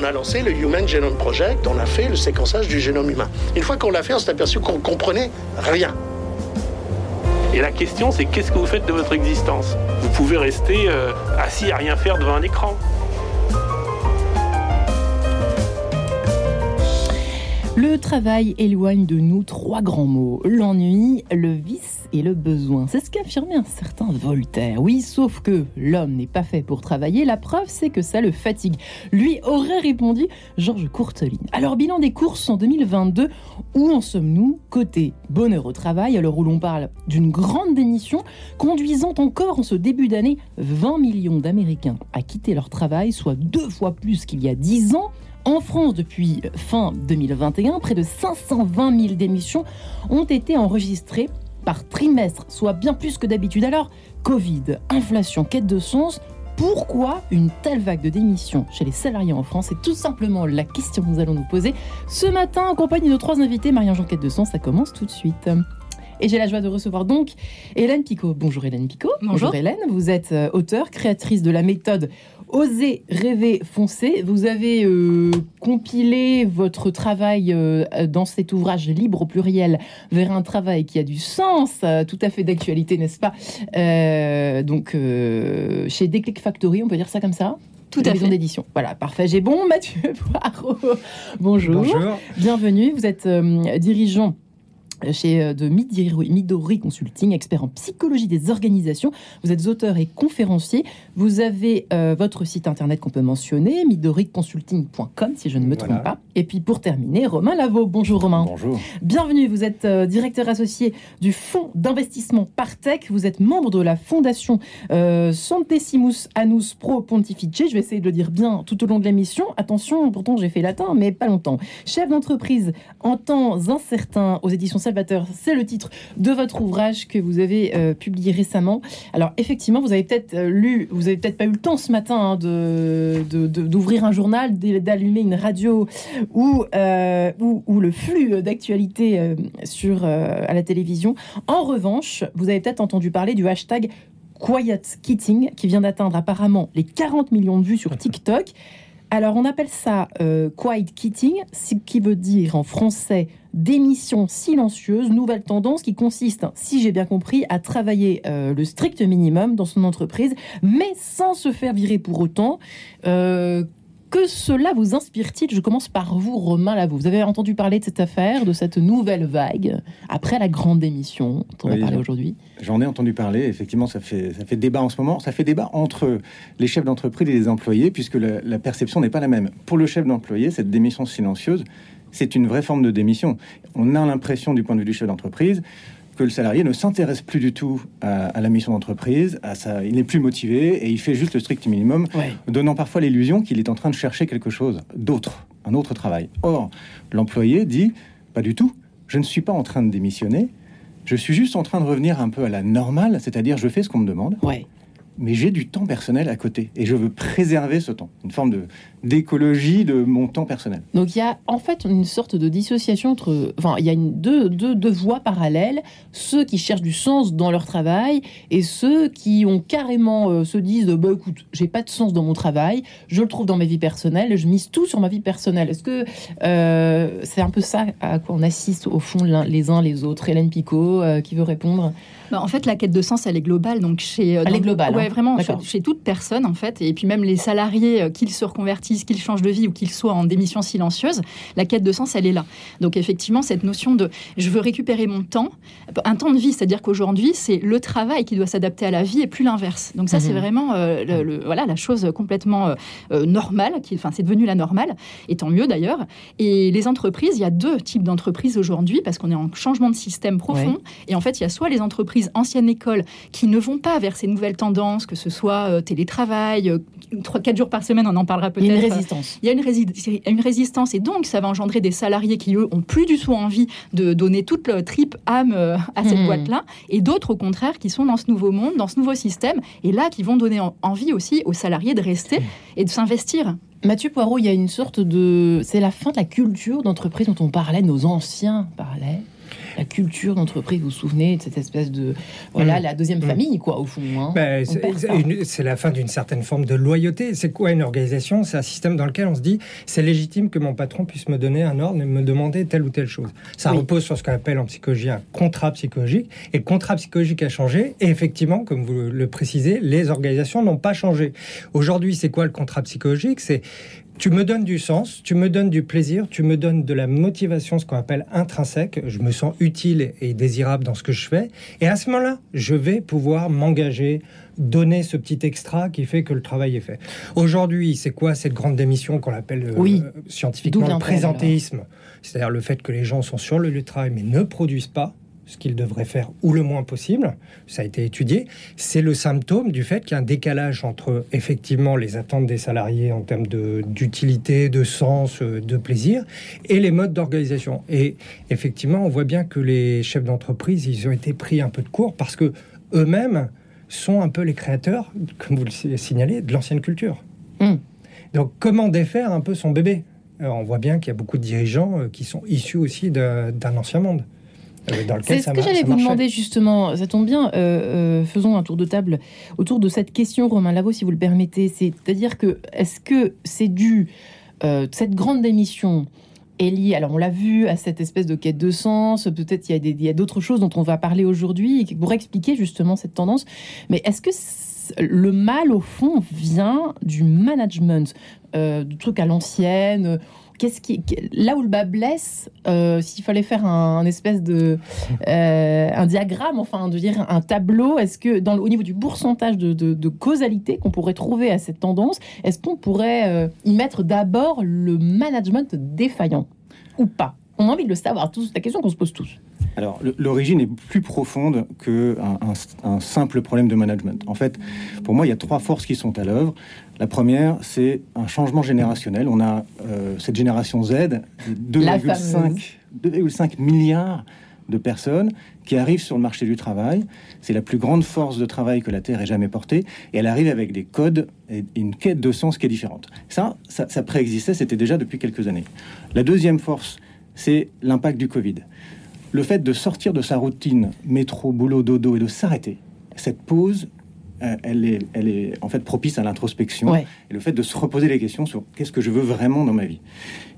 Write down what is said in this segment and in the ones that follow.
On a lancé le Human Genome Project, on a fait le séquençage du génome humain. Une fois qu'on l'a fait, on s'est aperçu qu'on comprenait rien. Et la question, c'est qu'est-ce que vous faites de votre existence? Vous pouvez rester euh, assis à rien faire devant un écran. Le travail éloigne de nous trois grands mots, l'ennui, le vice et le besoin. C'est ce qu'affirmait un certain Voltaire. Oui, sauf que l'homme n'est pas fait pour travailler, la preuve c'est que ça le fatigue. Lui aurait répondu Georges Courteline. Alors bilan des courses en 2022, où en sommes-nous Côté bonheur au travail, alors où l'on parle d'une grande démission, conduisant encore en ce début d'année 20 millions d'Américains à quitter leur travail, soit deux fois plus qu'il y a dix ans. En France, depuis fin 2021, près de 520 000 démissions ont été enregistrées par trimestre, soit bien plus que d'habitude. Alors, Covid, inflation, quête de sens, pourquoi une telle vague de démissions chez les salariés en France? C'est tout simplement la question que nous allons nous poser ce matin en compagnie de trois invités. Marianne Jean Quête de Sens, ça commence tout de suite. Et j'ai la joie de recevoir donc Hélène Picot. Bonjour Hélène Picot. Bonjour. Hélène, vous êtes euh, auteure, créatrice de la méthode Oser rêver, foncer. Vous avez euh, compilé votre travail euh, dans cet ouvrage libre au pluriel vers un travail qui a du sens, euh, tout à fait d'actualité, n'est-ce pas Euh, Donc, euh, chez Déclic Factory, on peut dire ça comme ça? Tout La à maison fait. d'édition. Voilà, parfait. J'ai bon, Mathieu Poirot. Bonjour. Bonjour. Bienvenue. Vous êtes euh, dirigeant chez euh, de Midori, Midori Consulting, expert en psychologie des organisations. Vous êtes auteur et conférencier. Vous avez euh, votre site internet qu'on peut mentionner, midoriconsulting.com si je ne me trompe pas. Et puis pour terminer, Romain Lavaux. Bonjour Romain. Bonjour. Bienvenue, vous êtes euh, directeur associé du fonds d'investissement Partech, vous êtes membre de la fondation euh, Centesimus Annus Pro Pontifice, je vais essayer de le dire bien tout au long de l'émission. Attention, pourtant j'ai fait latin, mais pas longtemps. Chef d'entreprise en temps incertain aux éditions Salvateur, c'est le titre de votre ouvrage que vous avez euh, publié récemment. Alors effectivement, vous avez peut-être lu, vous avez peut-être pas eu le temps ce matin hein, de- d'ouvrir un journal, d'allumer une radio ou, euh, ou, ou le flux d'actualité euh, sur euh, à la télévision. En revanche, vous avez peut-être entendu parler du hashtag Quiet Quitting qui vient d'atteindre apparemment les 40 millions de vues sur TikTok. Alors on appelle ça euh, Quiet Quitting, ce qui veut dire en français démission silencieuse, nouvelle tendance qui consiste, si j'ai bien compris, à travailler euh, le strict minimum dans son entreprise, mais sans se faire virer pour autant. Euh, que cela vous inspire-t-il? Je commence par vous, Romain Lavaux. Vous avez entendu parler de cette affaire, de cette nouvelle vague, après la grande démission dont on va parler aujourd'hui? J'en ai entendu parler. Effectivement, ça fait, ça fait débat en ce moment. Ça fait débat entre les chefs d'entreprise et les employés, puisque la, la perception n'est pas la même. Pour le chef d'employé, cette démission silencieuse, c'est une vraie forme de démission. On a l'impression, du point de vue du chef d'entreprise, que le salarié ne s'intéresse plus du tout à, à la mission d'entreprise, à sa, il n'est plus motivé et il fait juste le strict minimum, Ouais. donnant parfois l'illusion qu'il est en train de chercher quelque chose d'autre, un autre travail. Or, l'employé dit pas du tout, je ne suis pas en train de démissionner, je suis juste en train de revenir un peu à la normale, c'est-à-dire je fais ce qu'on me demande, Ouais. Mais j'ai du temps personnel à côté et je veux préserver ce temps, une forme de d'écologie de mon temps personnel. Donc il y a en fait une sorte de dissociation entre, enfin il y a deux, deux, deux voies parallèles, ceux qui cherchent du sens dans leur travail et ceux qui ont carrément euh, se disent bah écoute j'ai pas de sens dans mon travail, je le trouve dans ma vie personnelle, je mise tout sur ma vie personnelle. Est-ce que euh, c'est un peu ça à quoi on assiste au fond les uns les autres? Hélène Picot euh, qui veut répondre? Bah, en fait, la quête de sens, elle est globale. Donc chez, euh, Elle dans- est globale, Ouais, hein. vraiment, chez, toute personne, en fait. Et puis même les salariés, euh, qu'ils se reconvertissent, qu'ils changent de vie ou qu'ils soient en démission silencieuse, la quête de sens, elle est là. Donc effectivement, cette notion de je veux récupérer mon temps, un temps de vie, c'est-à-dire qu'aujourd'hui, c'est le travail qui doit s'adapter à la vie et plus l'inverse. Donc ça, c'est Mhm. vraiment euh, le, le- voilà, la chose complètement euh, normale, enfin, c'est devenu la normale, et tant mieux d'ailleurs. Et les entreprises, il y a deux types d'entreprises aujourd'hui, parce qu'on est en changement de système profond. Et en fait, il y a soit les entreprises anciennes écoles qui ne vont pas vers ces nouvelles tendances, que ce soit euh, télétravail, euh, 3, 4 jours par semaine, on en parlera peut-être. Il y a une résistance. Il y a une, rési- une résistance et donc ça va engendrer des salariés qui, eux, ont plus du tout envie de donner toute leur tripe âme euh, à cette Mhm. boîte-là et d'autres, au contraire, qui sont dans ce nouveau monde, dans ce nouveau système et là qui vont donner en- envie aussi aux salariés de rester et de s'investir. Mathieu Poirot, il y a une sorte de. C'est la fin de la culture d'entreprise dont on parlait, nos anciens parlaient. La culture d'entreprise, vous vous souvenez de cette espèce de. Voilà, Mm. la deuxième Mm. famille, quoi, au fond. hein. Ben, On c'est la fin d'une certaine forme de loyauté. C'est quoi une organisation? C'est un système dans lequel on se dit c'est légitime que mon patron puisse me donner un ordre et me demander telle ou telle chose. Ça Oui. repose sur ce qu'on appelle en psychologie un contrat psychologique. Et le contrat psychologique a changé. Et effectivement, comme vous le précisez, les organisations n'ont pas changé. Aujourd'hui, c'est quoi le contrat psychologique? C'est tu me donnes du sens, tu me donnes du plaisir, tu me donnes de la motivation, ce qu'on appelle intrinsèque. Je me sens utile et désirable dans ce que je fais. Et à ce moment-là, je vais pouvoir m'engager, donner ce petit extra qui fait que le travail est fait. Aujourd'hui, c'est quoi cette grande démission qu'on appelle euh, Oui. scientifiquement le présentéisme? C'est-à-dire le fait que les gens sont sur le lieu de travail mais ne produisent pas ce qu'ils devraient faire ou le moins possible, ça a été étudié, c'est le symptôme du fait qu'il y a un décalage entre effectivement les attentes des salariés en termes d'utilité, de, sens, euh, de plaisir, et les modes d'organisation. Et effectivement, on voit bien que les chefs d'entreprise, ils ont été pris un peu de court parce que eux-mêmes sont un peu les créateurs, comme vous le signalez, de l'ancienne culture. Mm. Donc comment défaire un peu son bébé? Euh, On voit bien qu'il y a beaucoup de dirigeants euh, qui sont issus aussi d'un ancien monde. Euh, dans lequel C'est ce ça que j'allais vous demander justement. Ça tombe bien. euh, euh, faisons un tour de table autour de cette question, Romain Lavaux, si vous le permettez. C'est-à-dire que est-ce que c'est dû euh, cette grande démission est liée, alors on l'a vu, à cette espèce de quête de sens. Peut-être il y a d'autres choses dont on va parler aujourd'hui pourraient expliquer justement cette tendance. Mais est-ce que le mal au fond vient du management, euh, du truc à l'ancienne? Qu'est-ce qui, là où le bas blesse, euh, s'il fallait faire un, espèce de euh, un diagramme, enfin, de dire un tableau, est-ce que dans au niveau du pourcentage de, causalité qu'on pourrait trouver à cette tendance, est-ce qu'on pourrait euh, y mettre d'abord le management défaillant ou pas? On a envie de le savoir, tous, la question qu'on se pose tous. Alors, l'origine est plus profonde qu'un un, un simple problème de management. En fait, pour moi, il y a trois forces qui sont à l'œuvre. La première, c'est un changement générationnel. On a euh, cette génération Z, La 2,5 2,5 milliards de personnes qui arrivent sur le marché du travail. C'est la plus grande force de travail que la Terre ait jamais portée. Et elle arrive avec des codes et une quête de sens qui est différente. Ça, ça, ça préexistait, c'était déjà depuis quelques années. La deuxième force, c'est l'impact du Covid le fait de sortir de sa routine métro, boulot, dodo et de s'arrêter, cette pause, euh, elle, est, elle est en fait propice à l'introspection Ouais. et le fait de se reposer les questions sur qu'est-ce que je veux vraiment dans ma vie.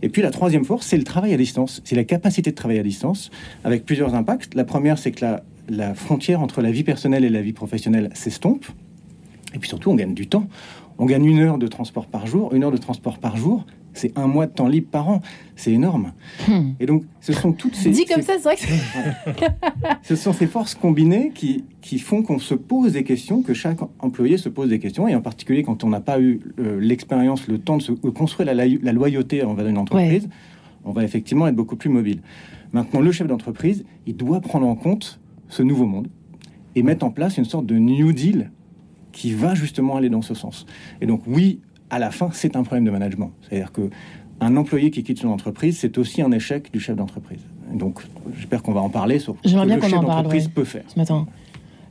Et puis la troisième force, c'est le travail à distance, c'est la capacité de travailler à distance avec plusieurs impacts. La première, c'est que la, la frontière entre la vie personnelle et la vie professionnelle s'estompe. Et puis surtout, on gagne du temps. On gagne une heure de transport par jour. Une heure de transport par jour, c'est un mois de temps libre par an. C'est énorme. Hmm. Et donc, ce sont toutes ces... Dit comme ces- ça, c'est vrai que c'est- ce sont ces forces combinées qui, qui font qu'on se pose des questions, que chaque employé se pose des questions, et en particulier quand on n'a pas eu euh, l'expérience, le temps de, se, de construire la, la- la loyauté envers une entreprise, on va effectivement être beaucoup plus mobile. Maintenant, le chef d'entreprise, il doit prendre en compte ce nouveau monde et mettre en place une sorte de New Deal qui va justement aller dans ce sens. Et donc, oui, à la fin, c'est un problème de management. C'est-à-dire que un employé qui quitte son entreprise, c'est aussi un échec du chef d'entreprise. Donc, j'espère qu'on va en parler sur ce que bien le chef d'entreprise ouais. peut faire. ce matin.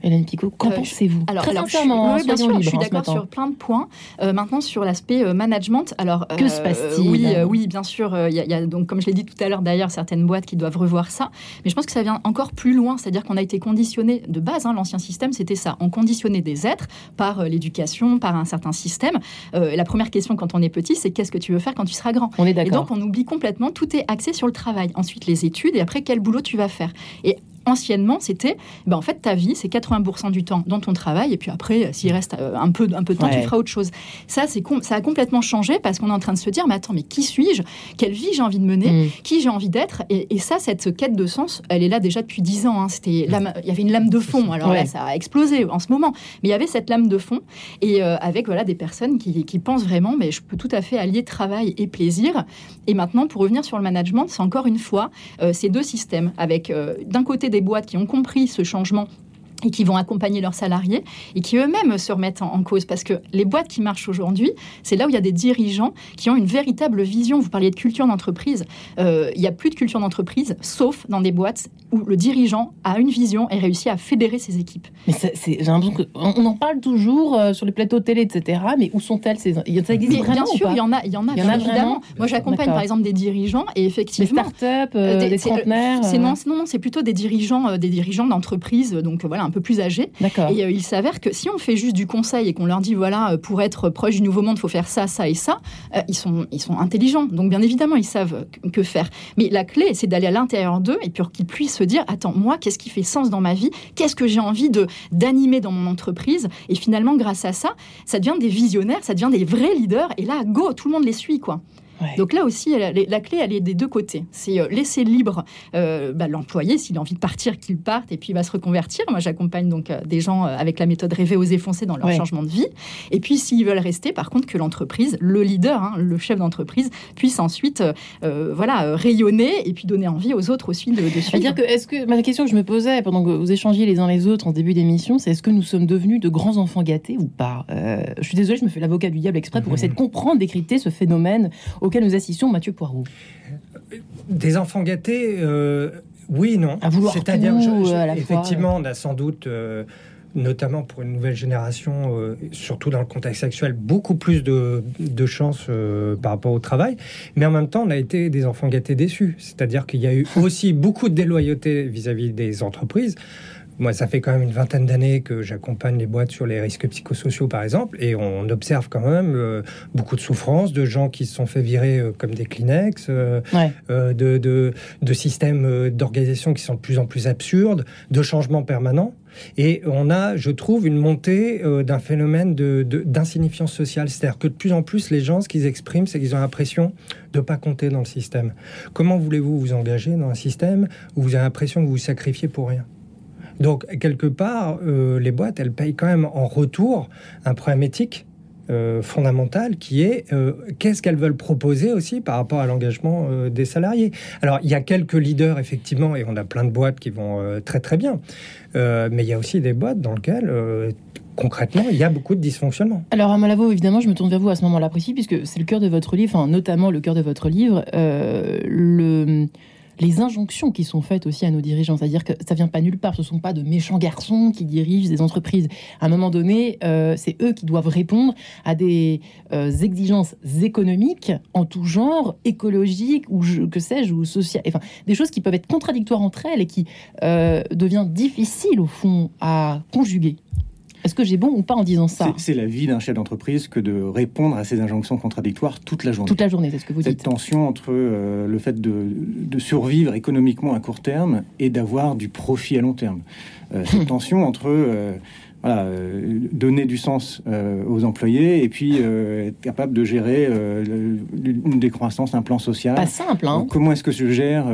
Hélène Picot, qu'en Euh, pensez-vous Alors, Très alors, je suis- sincèrement, oui, bien sûr, je libres suis d'accord sur plein de points. Euh, maintenant, sur l'aspect euh, management, alors Que se passe-t-il Oui, oui, bien sûr. Il y, a- il y a donc, comme je l'ai dit tout à l'heure, d'ailleurs, certaines boîtes qui doivent revoir ça. Mais je pense que ça vient encore plus loin, c'est-à-dire qu'on a été conditionné de base. hein, L'ancien système, c'était ça. On conditionnait des êtres par l'éducation, par un certain système. La première question quand on est petit, c'est qu'est-ce que tu veux faire quand tu seras grand? On est et d'accord. donc, on oublie complètement, tout est axé sur le travail. Ensuite, les études, et après, quel boulot tu vas faire? Et anciennement, c'était, ben, en fait, ta vie, c'est 80% du temps dans ton travail, et puis après, s'il reste euh, un peu, un peu de temps, Ouais. tu feras autre chose. Ça, c'est ça a complètement changé parce qu'on est en train de se dire, mais attends, mais qui suis-je? Quelle vie j'ai envie de mener? Mm. Qui j'ai envie d'être? Et, et ça, cette quête de sens, elle est là déjà depuis 10 ans. hein. C'était l'âme- il y avait une lame de fond. Alors Ouais. là, ça a explosé en ce moment. Mais il y avait cette lame de fond et euh, avec voilà des personnes qui, qui pensent vraiment, mais je peux tout à fait allier travail et plaisir. Et maintenant, pour revenir sur le management, c'est encore une fois euh, ces deux systèmes avec euh, d'un côté des boîtes qui ont compris ce changement et qui vont accompagner leurs salariés et qui eux-mêmes se remettent en, cause parce que les boîtes qui marchent aujourd'hui, c'est là où il y a des dirigeants qui ont une véritable vision. Vous parliez de culture d'entreprise, euh, il n'y a plus de culture d'entreprise sauf dans des boîtes où le dirigeant a une vision et réussit à fédérer ses équipes. Mais j'ai l'impression qu'on en parle toujours euh, sur les plateaux télé, etc. Mais où sont-elles ces Ça existe vraiment Bien sûr, il y en a, il y en a, y en a évidemment. Moi, j'accompagne par exemple des dirigeants et effectivement des startups, euh, des, trentenaires. C'est non, non, non, c'est plutôt des dirigeants, des dirigeants d'entreprise. Donc voilà, un peu plus âgés. Et euh, il s'avère que si on fait juste du conseil et qu'on leur dit voilà, euh, pour être proche du nouveau monde, il faut faire ça, ça et ça, euh, ils, sont, ils sont intelligents. Donc bien évidemment, ils savent que faire. Mais la clé, c'est d'aller à l'intérieur d'eux et puis qu'ils puissent se dire attends, moi, qu'est-ce qui fait sens dans ma vie? Qu'est-ce que j'ai envie de d'animer dans mon entreprise? Et finalement, grâce à ça, ça devient des visionnaires, ça devient des vrais leaders. Et là, go, tout le monde les suit, quoi. Donc là aussi, la clé, elle est des deux côtés. C'est euh, laisser libre euh, bah, l'employé, s'il a envie de partir, qu'il parte et puis il va se reconvertir. Moi, j'accompagne donc euh, des gens avec la méthode rêver, oser foncer dans leur changement de vie. Et puis, s'ils veulent rester, par contre, que l'entreprise, le leader, hein, le chef d'entreprise, puisse ensuite voilà, rayonner et puis donner envie aux autres aussi de, de suivre. dire que, est-ce que, ma question que je me posais pendant que vous échangiez les uns les autres en début d'émission, c'est est-ce que nous sommes devenus de grands enfants gâtés ou pas? Je suis désolée, je me fais l'avocat du diable exprès pour essayer de comprendre, décrypter ce phénomène auquel nous assistons. Mathieu Poirot Des enfants gâtés, euh, oui, non. À vouloir C'est-à-dire, effectivement, on a sans doute. Euh, notamment pour une nouvelle génération, euh, surtout dans le contexte actuel, beaucoup plus de, de chances par rapport au travail. Mais en même temps, on a été des enfants gâtés déçus. C'est-à-dire qu'il y a eu aussi beaucoup de déloyauté vis à -vis des entreprises. Moi, ça fait quand même une vingtaine d'années que j'accompagne les boîtes sur les risques psychosociaux, par exemple, et on observe quand même euh, beaucoup de souffrances, de gens qui se sont fait virer euh, comme des Kleenex, euh, de, de, systèmes d'organisation qui sont de plus en plus absurdes, de changements permanents. Et on a, je trouve, une montée d'un phénomène d'insignifiance sociale. C'est-à-dire que de plus en plus, les gens, ce qu'ils expriment, c'est qu'ils ont l'impression de ne pas compter dans le système. Comment voulez-vous vous engager dans un système où vous avez l'impression que vous vous sacrifiez pour rien? Donc, quelque part, euh, les boîtes, elles payent quand même en retour un problème éthique euh, fondamental qui est euh, qu'est-ce qu'elles veulent proposer aussi par rapport à l'engagement des salariés. Alors, il y a quelques leaders, effectivement, et on a plein de boîtes qui vont très très bien, mais il y a aussi des boîtes dans lesquelles concrètement, il y a beaucoup de dysfonctionnements. Alors, à Malavo, évidemment, je me tourne vers vous à ce moment-là précis, puisque c'est le cœur de votre livre, notamment le cœur de votre livre. le, les injonctions qui sont faites aussi à nos dirigeants. C'est-à-dire que ça vient pas nulle part. Ce sont pas de méchants garçons qui dirigent des entreprises. À un moment donné, euh, c'est eux qui doivent répondre à des euh, exigences économiques en tout genre, écologiques ou que sais-je, ou sociales. Enfin, des choses qui peuvent être contradictoires entre elles et qui euh, devient difficile au fond à conjuguer. Est-ce que j'ai bon ou pas en disant ça C'est la vie d'un chef d'entreprise que de répondre à ces injonctions contradictoires toute la journée. Toute la journée, c'est ce que vous dites. Cette tension entre euh, le fait de, survivre économiquement à court terme et d'avoir du profit à long terme. Euh, cette tension entre euh, voilà, euh, donner du sens euh, aux employés et puis euh, être capable de gérer une décroissance, un plan social. Pas simple, hein Comment est-ce que je gère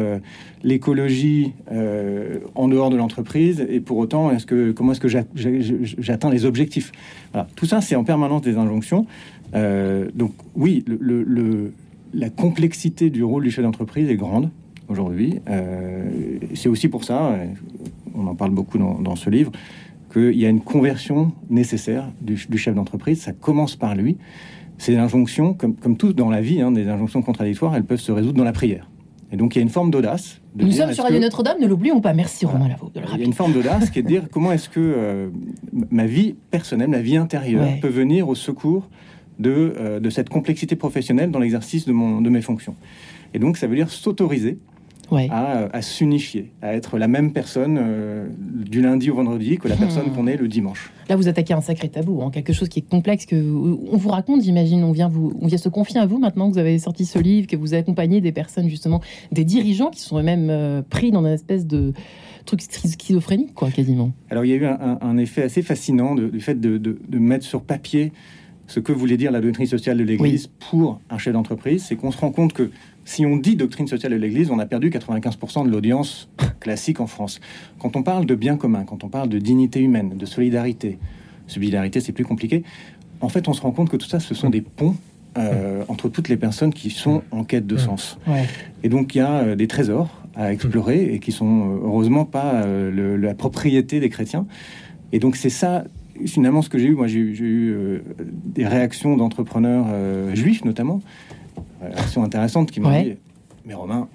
l'écologie en dehors de l'entreprise et pour autant, est-ce que, comment est-ce que j'atteins les objectifs? Voilà. Tout ça, c'est en permanence des injonctions. donc oui, le, la complexité du rôle du chef d'entreprise est grande aujourd'hui. c'est aussi pour ça, on en parle beaucoup dans, dans ce livre, qu'il y a une conversion nécessaire du, chef d'entreprise. Ça commence par lui. Ces injonctions, comme, comme tout dans la vie, hein, des injonctions contradictoires, elles peuvent se résoudre dans la prière. Et donc il y a une forme d'audace. Nous sommes sur Radio Notre-Dame, ne l'oublions pas. Merci Romain Lavaux de le Il y a une forme d'audace qui est de dire comment est-ce que euh, ma vie personnelle, ma vie intérieure peut venir au secours de, euh, de cette complexité professionnelle dans l'exercice de, mon, de mes fonctions. Et donc ça veut dire s'autoriser à, s'unifier, à être la même personne euh, du lundi au vendredi que la hmm. personne qu'on est le dimanche. Là, vous attaquez un sacré tabou, hein, quelque chose qui est complexe, que on vous raconte, j'imagine, on vient, vous, on vient se confier à vous maintenant que vous avez sorti ce livre, que vous accompagnez des personnes, justement, des dirigeants qui sont eux-mêmes euh, pris dans une espèce de truc schizophrénique, quoi, quasiment. Alors, il y a eu un, effet assez fascinant du fait de, mettre sur papier ce que voulait dire la doctrine sociale de l'Église pour un chef d'entreprise, c'est qu'on se rend compte que si on dit doctrine sociale de l'Église, on a perdu 95% de l'audience classique en France. Quand on parle de bien commun, quand on parle de dignité humaine, de solidarité, solidarité c'est plus compliqué, en fait on se rend compte que tout ça ce sont des ponts euh, entre toutes les personnes qui sont en quête de sens. Ouais. Et donc il y a euh, des trésors à explorer et qui sont euh, heureusement pas euh, le- la propriété des chrétiens. Et donc c'est ça finalement ce que j'ai eu. Moi j'ai eu- des réactions d'entrepreneurs juifs notamment, réactions intéressantes qui Ouais. dit. Mais Romain,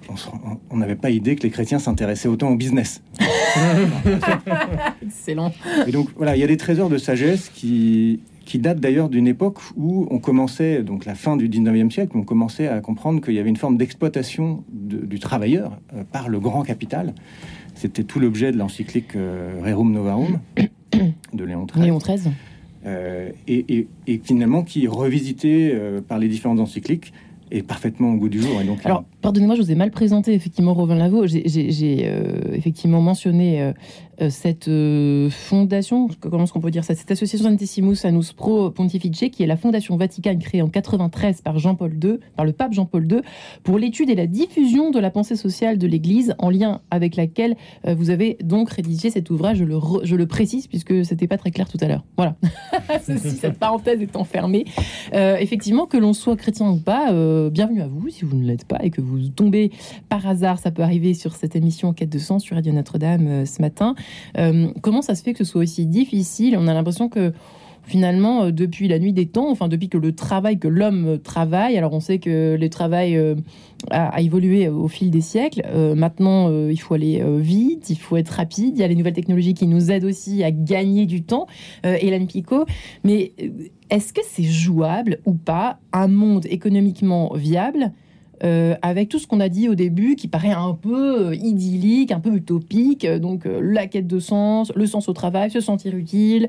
on n'avait pas idée que les chrétiens s'intéressaient autant au business. Excellent. Et donc voilà, il y a des trésors de sagesse qui, qui datent d'ailleurs d'une époque où on commençait, donc la fin du 19e siècle, on commençait à comprendre qu'il y avait une forme d'exploitation de- du travailleur euh, par le grand capital. C'était tout l'objet de l'encyclique euh, Rerum Novarum de Léon XIII. Léon XIII. Euh, et, et- et finalement qui, revisité euh, par les différentes encycliques, est parfaitement au goût du jour. Et donc, Alors, pardonnez-moi, je vous ai mal présenté, effectivement, Robin Lavaux. J'ai- J'ai j'ai, euh, effectivement mentionné euh, euh, cette euh, fondation, comment est-ce qu'on peut dire ça? Cette association Santessimus Annus Pro Pontifice, qui est la fondation Vaticane créée en 93 par Jean-Paul II, par le pape Jean-Paul II, pour l'étude et la diffusion de la pensée sociale de l'Église, en lien avec laquelle euh, vous avez donc rédigé cet ouvrage. Je le, précise, puisque c'était pas très clair tout à l'heure. Voilà. Ceci, cette parenthèse étant fermée. Euh, effectivement, que l'on soit chrétien ou pas, euh, bienvenue à vous si vous ne l'êtes pas et que vous tombez par hasard, ça peut arriver sur cette émission En quête de sens sur Radio Notre-Dame euh, ce matin. Euh, comment ça se fait que ce soit aussi difficile? On a l'impression que finalement, euh, depuis la nuit des temps, enfin depuis que le travail, que l'homme euh, travaille, alors on sait que le travail a, évolué au fil des siècles. Maintenant, il faut aller vite, il faut être rapide. Il y a les nouvelles technologies qui nous aident aussi à gagner du temps. Hélène Picot, mais est-ce que c'est jouable ou pas? Un monde économiquement viable euh, avec tout ce qu'on a dit au début, qui paraît un peu euh, idyllique, un peu utopique, euh, donc la quête de sens, le sens au travail, se sentir utile,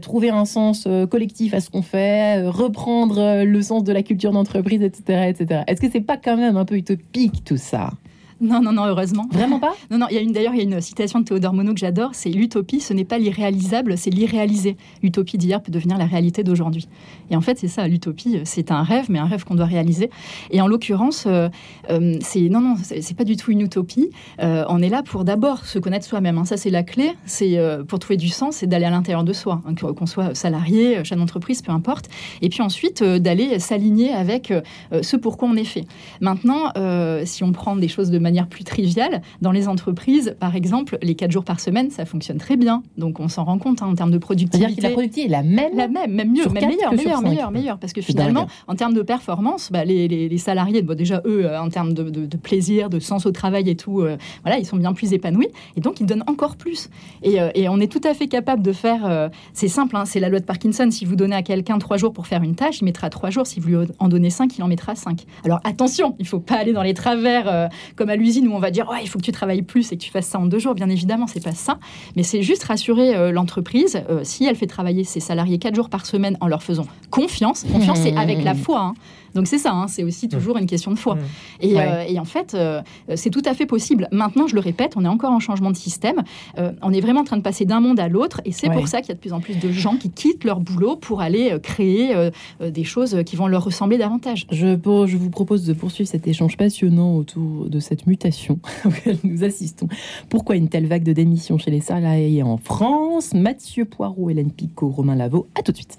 trouver un sens collectif à ce qu'on fait, reprendre le sens de la culture d'entreprise, etc., etc. Est-ce que c'est pas quand même un peu utopique tout ça? Non, non, non, heureusement. Vraiment pas? Non, non, il y a une d'ailleurs, il y a une citation de Théodore Monod que j'adore, c'est l'utopie, ce n'est pas l'irréalisable, c'est l'irréalisé. L'utopie d'hier peut devenir la réalité d'aujourd'hui. Et en fait, c'est ça, l'utopie, c'est un rêve, mais un rêve qu'on doit réaliser. Et en l'occurrence, euh, euh, c'est non, non, c'est pas du tout une utopie. Euh, on est là pour d'abord se connaître soi-même. hein. Ça, c'est la clé. C'est euh, pour trouver du sens, c'est d'aller à l'intérieur de soi, hein, qu'on soit salarié, chef d'entreprise, peu importe. Et puis ensuite, euh, d'aller s'aligner avec euh, ce pourquoi on est fait. Maintenant, euh, si on prend des choses de manière plus triviale, dans les entreprises, par exemple, les quatre jours par semaine, ça fonctionne très bien. Donc on s'en rend compte hein, en termes de C'est-à-dire productivité. que la productivité est la même La même, même mieux, même quatre meilleur, que sur meilleur, cinq. meilleur, meilleur. Parce que finalement, en termes de performance, bah, les, les- les salariés, bon, déjà eux, euh, en termes de, de- de plaisir, de sens au travail et tout, euh, voilà, ils sont bien plus épanouis et donc ils donnent encore plus. Et, euh, et on est tout à fait capable de faire. c'est simple, hein, c'est la loi de Parkinson. Si vous donnez à quelqu'un trois jours pour faire une tâche, il mettra trois jours. Si vous lui en donnez cinq, il en mettra cinq. Alors attention, il faut pas aller dans les travers comme à l'usine où on va dire ouais, il faut que tu travailles plus et que tu fasses ça en deux jours. Bien évidemment, c'est pas ça. Mais c'est juste rassurer euh, l'entreprise euh, si elle fait travailler ses salariés quatre jours par semaine en leur faisant confiance. Confiance, c'est avec la foi. hein. Donc c'est ça, hein, c'est aussi toujours une question de foi. Mmh. Et, Ouais. euh, et en fait, euh, c'est tout à fait possible. Maintenant, je le répète, on est encore en changement de système. Euh, on est vraiment en train de passer d'un monde à l'autre. Et c'est Ouais. pour ça qu'il y a de plus en plus de gens qui quittent leur boulot pour aller créer des choses qui vont leur ressembler davantage. Je, pour- je vous propose de poursuivre cet échange passionnant autour de cette mutation auquel nous assistons. Pourquoi une telle vague de démissions chez les salariés en France? Mathieu Poirot, Hélène Picot, Romain Lavaux. À tout de suite.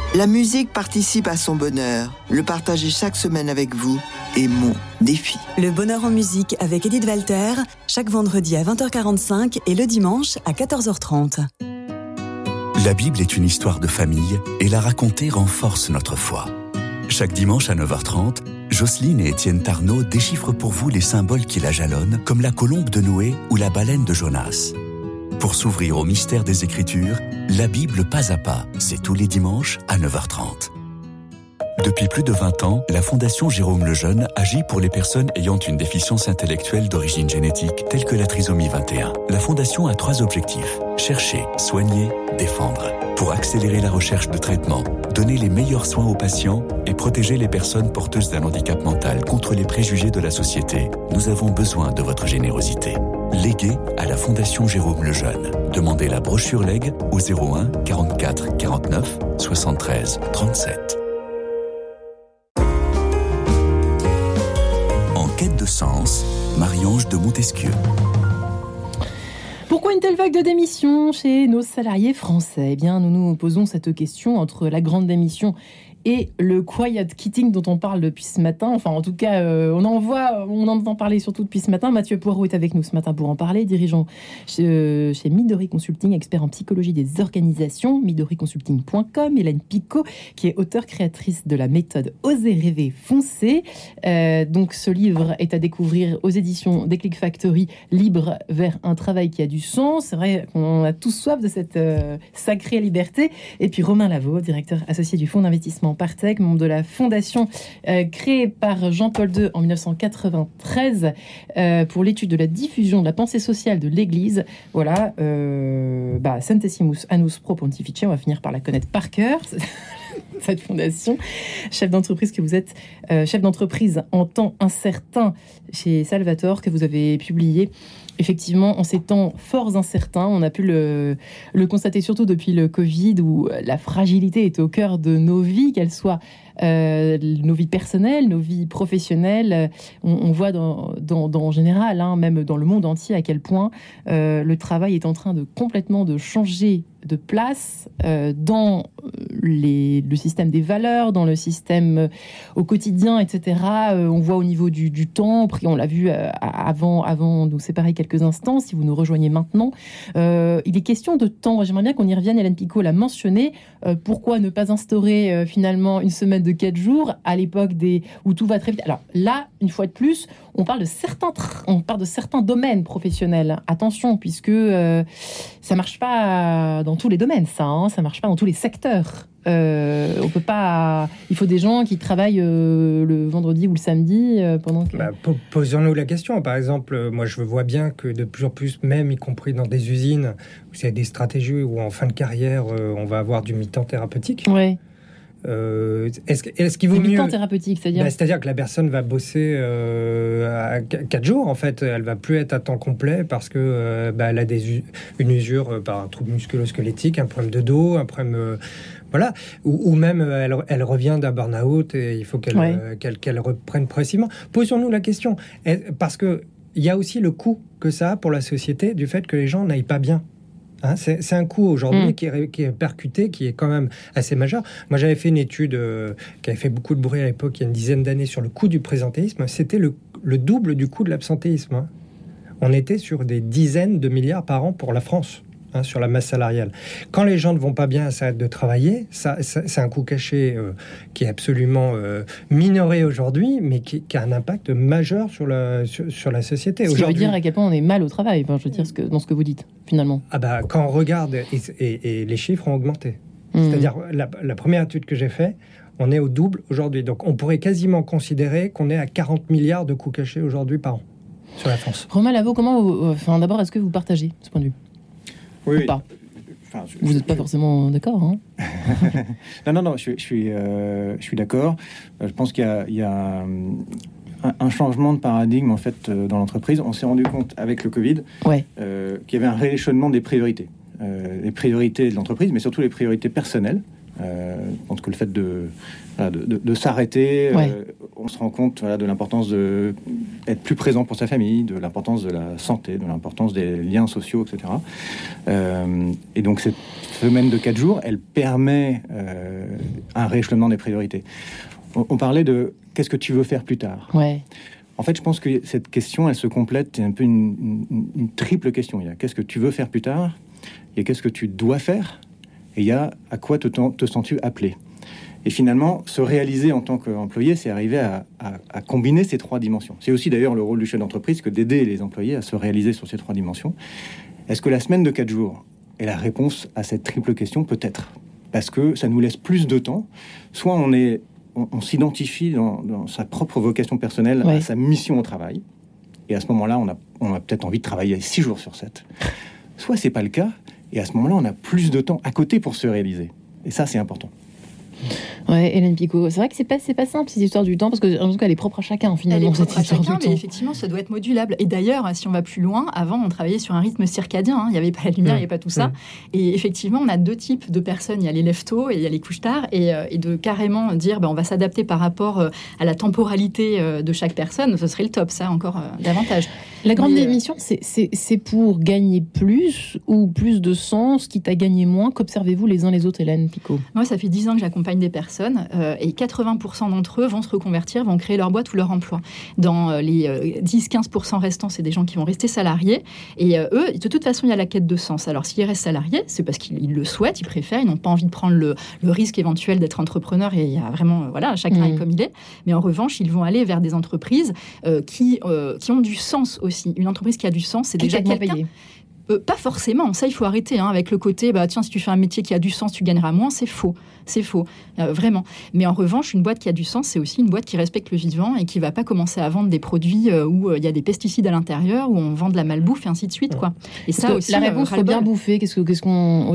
La musique participe à son bonheur. Le partager chaque semaine avec vous est mon défi. Le bonheur en musique avec Edith Walter, chaque vendredi à 20h45 et le dimanche à 14h30. La Bible est une histoire de famille et la raconter renforce notre foi. Chaque dimanche à 9h30, Jocelyne et Étienne Tarnot déchiffrent pour vous les symboles qui la jalonnent, comme la colombe de Noé ou la baleine de Jonas. Pour s'ouvrir au mystère des Écritures, la Bible pas à pas, c'est tous les dimanches à 9h30. Depuis plus de 20 ans, la Fondation Jérôme Lejeune agit pour les personnes ayant une déficience intellectuelle d'origine génétique, telle que la trisomie 21. La Fondation a trois objectifs. Chercher, soigner, défendre. Pour accélérer la recherche de traitement, donner les meilleurs soins aux patients et protéger les personnes porteuses d'un handicap mental contre les préjugés de la société, nous avons besoin de votre générosité. Léguez à la Fondation Jérôme Lejeune. Demandez la brochure Leg au 01 44 49 73 37. En quête de sens, Marie-Ange de Montesquieu. Pourquoi une telle vague de démission chez nos salariés français? Eh bien, nous nous posons cette question entre la grande démission et le quiet quitting dont on parle depuis ce matin. Enfin, en tout cas, euh, on en voit, on en entend parler surtout depuis ce matin. Mathieu Poirot est avec nous ce matin pour en parler, dirigeant chez, euh, Midori Consulting, expert en psychologie des organisations, midoriconsulting.com. Hélène Picot, qui est auteure créatrice de la méthode Oser rêver, foncer. Euh, donc, ce livre est à découvrir aux éditions Déclic Factory, libre vers un travail qui a du sens. C'est vrai qu'on a tous soif de cette sacrée liberté. Et puis, Romain Lavaux, directeur associé du fonds d'investissement Partec, membre de la fondation euh, créée par Jean-Paul II en 1993 euh, pour l'étude de la diffusion de la pensée sociale de l'Église. Voilà, euh, bah, Centesimus Annus Pro Pontifice, on va finir par la connaître par cœur. cette fondation, chef d'entreprise que vous êtes, chef d'entreprise en temps incertain chez Salvatore, que vous avez publié effectivement, en ces temps forts incertains, on a pu le, constater surtout depuis le Covid, où la fragilité est au cœur de nos vies, qu'elles soient euh, nos vies personnelles, nos vies professionnelles. On, voit dans, en général, hein, même dans le monde entier, à quel point euh, le travail est en train de complètement de changer de place euh, dans les, le système des valeurs, dans le système au quotidien, etc. on voit au niveau du, du temps, on l'a vu avant, avant nous séparer quelques instants, si vous nous rejoignez maintenant. il est question de temps. J'aimerais bien qu'on y revienne. Hélène Picot l'a mentionné. pourquoi ne pas instaurer finalement une semaine de 4 jours à l'époque des où tout va très vite? Alors là, une fois de plus, on parle de certains on parle de certains domaines professionnels. Attention, puisque euh, ça marche pas dans tous les domaines, ça. Hein, ça marche pas dans tous les secteurs. Euh, on peut pas. Il faut des gens qui travaillent euh, le vendredi ou le samedi pendant que. Bah, posons-nous la question. Par exemple, moi, je vois bien que de plus en plus, même y compris dans des usines, où il y a des stratégies où en fin de carrière, on va avoir du mi-temps thérapeutique. Ouais. Euh, est-ce, est qu'il vaut mieux thérapeutique, c'est-à-dire bah, C'est-à-dire que la personne va bosser euh, à 4 jours, en fait. Elle va plus être à temps complet parce que euh, bah, elle a des, une usure par un trouble musculo-squelettique, un problème de dos, un problème... voilà. Ou, même elle, elle, revient d'un burn-out et il faut qu'elle, qu'elle, reprenne progressivement. Posons-nous la question. Parce que il y a aussi le coût que ça a pour la société du fait que les gens n'aillent pas bien. Hein, c'est un coût aujourd'hui mm. qui, est, percuté, qui est quand même assez majeur. Moi, j'avais fait une étude euh, qui avait fait beaucoup de bruit à l'époque, il y a une dizaine d'années, sur le coût du présentéisme. C'était le, double du coût de l'absentéisme. Hein. On était sur des dizaines de milliards par an pour la France. Hein, sur la masse salariale. Quand les gens ne vont pas bien, ça de travailler. Ça, c'est un coût caché euh, qui est absolument euh, minoré aujourd'hui, mais qui, a un impact majeur sur la, sur, la société. Ce qui veut dire à quel point on est mal au travail, je veux dire, ce que, dans ce que vous dites, finalement. Ah bah, quand on regarde, et, les chiffres ont augmenté. Mmh. C'est-à-dire, la, la, première étude que j'ai faite, on est au double aujourd'hui. Donc, on pourrait quasiment considérer qu'on est à 40 milliards de coûts cachés aujourd'hui par an sur la France. Romain Lavaux, comment enfin, d'abord, est-ce que vous partagez ce point de vue? Oui, Vous n'êtes pas forcément d'accord. Hein non, non, non, je, suis, euh, je suis d'accord. Euh, je pense qu'il y a, un, changement de paradigme en fait euh, dans l'entreprise. On s'est rendu compte avec le Covid ouais. qu'il y avait un rééchelonnement des priorités. les priorités de l'entreprise, mais surtout les priorités personnelles. Je pense que le fait de, de, s'arrêter, on se rend compte de l'importance d'être plus présent pour sa famille, de l'importance de la santé, de l'importance des liens sociaux, etc. Euh, et donc cette semaine de 4 jours, elle permet euh, un rééchelonnement des priorités. On, parlait de qu'est-ce que tu veux faire plus tard. Ouais. En fait, je pense que cette question, elle se complète, c'est un peu une, une triple question. Il y a qu'est-ce que tu veux faire plus tard, il y a qu'est-ce que tu dois faire, et il y a à quoi te, te sens-tu appelé. Et finalement, se réaliser en tant qu'employé, c'est arriver à, combiner ces trois dimensions. C'est aussi d'ailleurs le rôle du chef d'entreprise que d'aider les employés à se réaliser sur ces trois dimensions. Est-ce que la semaine de quatre jours est la réponse à cette triple question? Peut-être. Parce que ça nous laisse plus de temps. Soit on est on, s'identifie dans, sa propre vocation personnelle, à sa mission au travail. Et à ce moment-là, on a, on a peut-être envie de travailler 6 jours sur 7. Soit c'est pas le cas, et à ce moment-là, on a plus de temps à côté pour se réaliser. Et ça, c'est important. Ouais, Hélène Picot. C'est vrai que c'est pas, pas simple cette histoire du temps, parce que en tout cas, elle est propre à chacun Elle finalement est cette propre à histoire chacun, mais temps. effectivement, ça doit être modulable. Et d'ailleurs, si on va plus loin, avant, on travaillait sur un rythme circadien. hein. Il n'y avait pas la lumière, il n'y avait pas tout ça. Mm. Et effectivement, on a deux types de personnes. Il y a les lève-tôt et il y a les couches tard. Et, euh, et de carrément dire, ben, on va s'adapter par rapport euh, à la temporalité euh, de chaque personne, ce serait le top, ça, encore euh, davantage. La grande Mais, démission, c'est- pour gagner plus ou plus de sens, quitte à gagner moins. Qu'observez-vous les uns les autres, Hélène Picot Moi, ça fait 10 ans que j'accompagne des personnes euh, et 80% d'entre eux vont se reconvertir, vont créer leur boîte ou leur emploi. Dans euh, les euh, 10-15% restants, c'est des gens qui vont rester salariés. Et euh, eux, de toute façon, il y a la quête de sens. Alors, s'ils restent salariés, c'est parce qu'ils ils le souhaitent, ils préfèrent, ils n'ont pas envie de prendre le, le risque éventuel d'être entrepreneur. Et il y a vraiment, euh, voilà, chacun est comme il est. Mais en revanche, ils vont aller vers des entreprises euh, qui, euh, qui ont du sens aussi. Une entreprise qui a du sens, c'est déjà quelqu'un. Euh, pas forcément, ça il faut arrêter hein, avec le côté, bah tiens, si tu fais un métier qui a du sens, tu gagneras moins, c'est faux, c'est faux, Euh, vraiment. Mais en revanche, une boîte qui a du sens, c'est aussi une boîte qui respecte le vivant et qui va pas commencer à vendre des produits euh, où il y a des pesticides à l'intérieur, où on vend de la malbouffe et ainsi de suite, quoi. Et ça aussi, la réponse, faut bien bouffer. Qu'est-ce que- qu'est-ce qu'on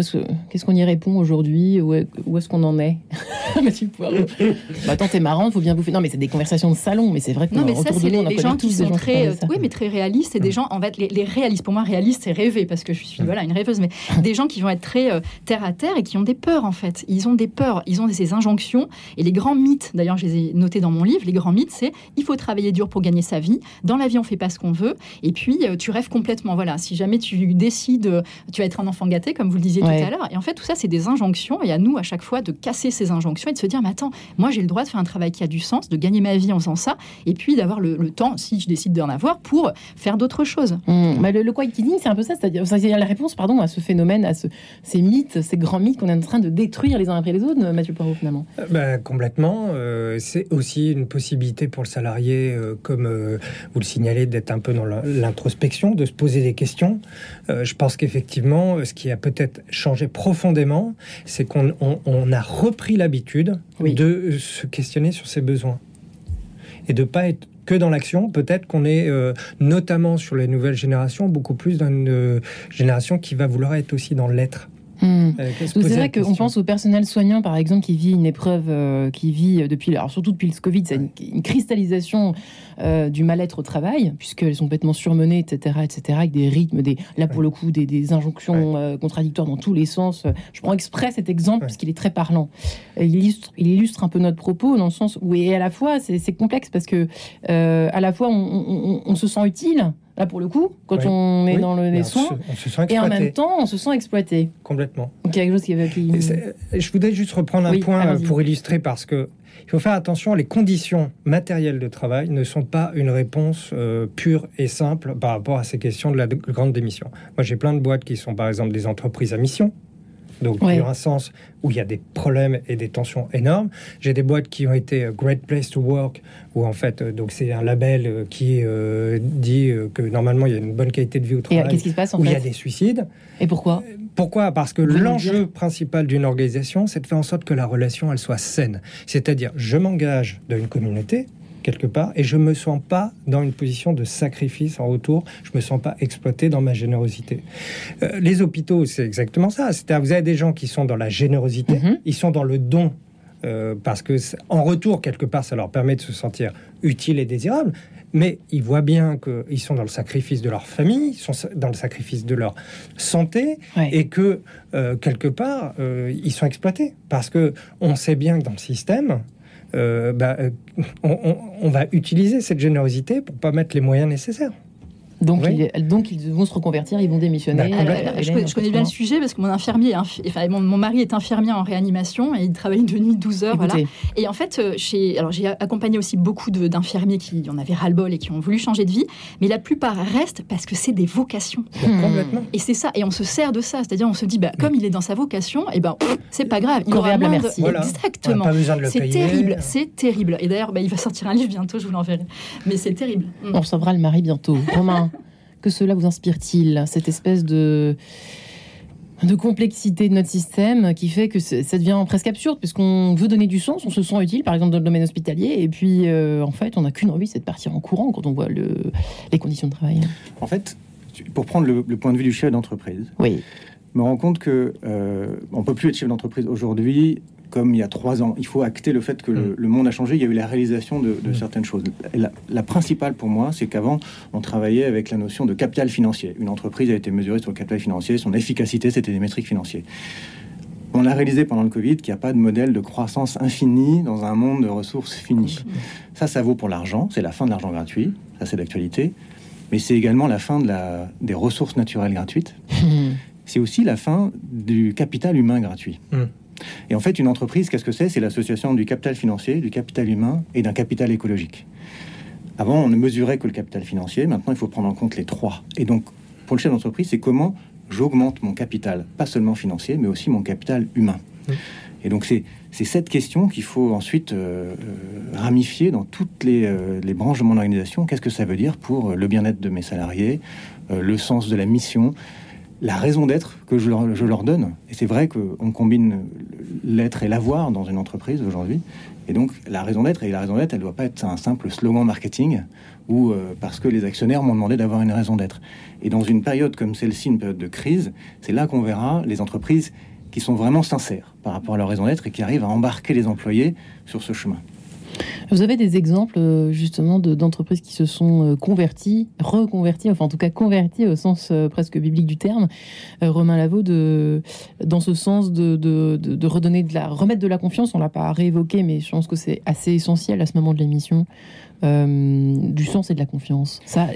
qu'est-ce qu'on y répond aujourd'hui? Où est- où est-ce qu'on en est? Bah, attends, t'es marrante, faut bien bouffer. Non, mais c'est des conversations de salon, mais c'est vrai que Non, mais ça, c'est les, les gens qui sont très, oui, mais très réalistes. C'est des gens, en fait, les, les réalistes. Pour moi, réaliste, c'est rêver parce que je suis, voilà, une rêveuse. Mais des gens qui vont être très euh, terre à terre et qui ont des peurs, en fait. Ils ont des peurs, ils ont ces injonctions. Et les grands mythes, d'ailleurs, je les ai notés dans mon livre. Les grands mythes, c'est il faut travailler dur pour gagner sa vie. Dans la vie, on fait pas ce qu'on veut. Et puis, euh, tu rêves complètement. Voilà. Si jamais tu décides, euh, tu vas être un enfant gâté, comme vous le disiez Ouais. tout à l'heure. Et en fait, tout ça, c'est des injonctions. Et à nous, à chaque fois, de casser ces injonctions et de se dire, mais attends, moi, j'ai le droit de faire un travail qui a du sens, de gagner ma vie en faisant ça, et puis d'avoir le, le temps, si je décide d'en avoir, pour faire d'autres choses. Bah, le, le quiet quitting, c'est un peu ça, c'est-à-dire c'est la réponse, pardon, à ce phénomène, à ce, ces mythes, ces grands mythes qu'on est en train de détruire les uns après les autres, Mathieu Poirot, finalement. Euh, ben, complètement. Euh, c'est aussi une possibilité pour le salarié, euh, comme euh, vous le signalez, d'être un peu dans l'introspection, de se poser des questions. Euh, je pense qu'effectivement, euh, ce qui a peut-être changé profondément, c'est qu'on on- on a repris l'habitude Oui. de se questionner sur ses besoins et de pas être que dans l'action. Peut-être qu'on est, euh, notamment sur les nouvelles générations, beaucoup plus dans une euh, génération qui va vouloir être aussi dans l'être. Hum. Euh, C'est vrai qu'on pense au personnel soignant, par exemple, qui vit une épreuve, euh, qui vit depuis, alors surtout depuis le Covid, c'est une, une cristallisation euh, du mal-être au travail, puisqu'elles sont complètement surmenées, etc., etc., avec des rythmes, des, là pour le coup, des, des injonctions euh, contradictoires dans tous les sens. Je prends exprès cet exemple parce qu'il est très parlant. Il illustre, il illustre un peu notre propos dans le sens où, et à la fois, c'est complexe parce que euh, à la fois, on, on- on- on se sent utile. Là, pour le coup, quand Oui. on est Oui. dans le- les on se- soins, se sent et en même temps, on se sent exploité. Complètement. Donc, il y a quelque chose qui... qui... Je voudrais juste reprendre un Oui, point pour illustrer parce que il faut faire attention, les conditions matérielles de travail ne sont pas une réponse euh, pure et simple par rapport à ces questions de la de- grande démission. Moi, j'ai plein de boîtes qui sont par exemple des entreprises à mission. Donc, Ouais. il y a un sens où il y a des problèmes et des tensions énormes. J'ai des boîtes qui ont été euh, Great Place to Work, où en fait, euh, donc c'est un label qui euh, dit que normalement il y a une bonne qualité de vie au travail. qu'est-ce qui se passe en où il y fait? a des suicides. Et pourquoi? Pourquoi? Parce que l'enjeu principal d'une organisation, c'est de faire en sorte que la relation, elle soit saine. C'est-à-dire, je m'engage dans une communauté, quelque part, et je me sens pas dans une position de sacrifice en retour, je me sens pas exploité dans ma générosité. Euh, les hôpitaux, c'est exactement ça. C'est-à-dire, vous avez des gens qui sont dans la générosité, Mhm. ils sont dans le don. Euh, parce que en retour quelque part ça leur permet de se sentir utile et désirable mais ils voient bien qu'ils sont dans le sacrifice de leur famille, ils sont dans le sacrifice de leur santé, Ouais. et que euh, quelque part euh, ils sont exploités parce que on sait bien que dans le système, bah, on, on- on va utiliser cette générosité pour pas mettre les moyens nécessaires. Donc, Oui. ils, donc ils vont se reconvertir, ils vont démissionner. Bah, Alors, euh, je, connais, je connais bien le sujet parce que mon infirmier, enfin, mon, mon mari est infirmier en réanimation et il travaille de nuit 12 heures. Voilà. Et en fait, euh, j'ai accompagné aussi beaucoup de- d'infirmiers qui en avaient ras-le-bol et qui ont voulu changer de vie, mais la plupart restent parce que c'est des vocations. Complètement. Et c'est ça, et on se sert de ça, c'est-à-dire on se dit, bah, comme il est dans sa vocation, et ben pff, c'est pas grave. Il aura moins de- merci. Voilà. Exactement. De C'est terrible, c'est terrible. Et d'ailleurs, bah, il va sortir un livre bientôt, je vous l'enverrai. Mais c'est terrible. On recevra le mari bientôt. Romain, que cela vous inspire-t-il Cette espèce de de complexité de notre système qui fait que ça devient presque absurde puisqu'on veut donner du sens, on se sent utile, par exemple dans le domaine hospitalier, et puis euh, en fait on n'a qu'une envie, c'est de partir en courant quand on voit le, les conditions de travail. En fait, pour prendre le, point de vue du chef d'entreprise, oui. me rends compte que euh, on peut plus être chef d'entreprise aujourd'hui comme il y a trois ans. Il faut acter le fait que le, mm. monde a changé. Il y a eu la réalisation de, mm. certaines choses. la, principale pour moi, c'est qu'avant, on travaillait avec la notion de capital financier. Une entreprise a été mesurée sur le capital financier. Son efficacité, c'était des métriques financières. On a réalisé pendant le Covid qu'il n'y a pas de modèle de croissance infinie dans un monde de ressources finies. Ça, ça vaut pour l'argent. C'est la fin de l'argent gratuit. Ça, c'est d'actualité. Mais c'est également la fin de la, des ressources naturelles gratuites. c'est aussi la fin du capital humain gratuit. Et en fait, une entreprise, qu'est-ce que c'est? C'est l'association du capital financier, du capital humain et d'un capital écologique. Avant, on ne mesurait que le capital financier. Maintenant, il faut prendre en compte les trois. Et donc, pour le chef d'entreprise, c'est comment j'augmente mon capital, pas seulement financier, mais aussi mon capital humain. Et donc, c'est cette question qu'il faut ensuite euh, euh, ramifier dans toutes euh, les, branches de mon organisation. Qu'est-ce que ça veut dire pour le bien-être de mes salariés, le sens de la mission la raison d'être que je leur, donne. Et c'est vrai qu'on combine l'être et l'avoir dans une entreprise aujourd'hui. Et donc, la raison d'être, et la raison d'être, elle ne doit pas être un simple slogan marketing ou euh, parce que les actionnaires m'ont demandé d'avoir une raison d'être. Et dans une période comme celle-ci, une période de crise, c'est là qu'on verra les entreprises qui sont vraiment sincères par rapport à leur raison d'être et qui arrivent à embarquer les employés sur ce chemin. Vous avez des exemples euh, justement d'entreprises qui se sont euh, converties, reconverties, enfin en tout cas converties au sens euh, presque biblique du terme. Romain Lavaux, de, dans ce sens de, de, redonner de la, remettre de la confiance, on l'a pas réévoqué, mais je pense que c'est assez essentiel à ce moment de l'émission. du sens et de la confiance. Ça,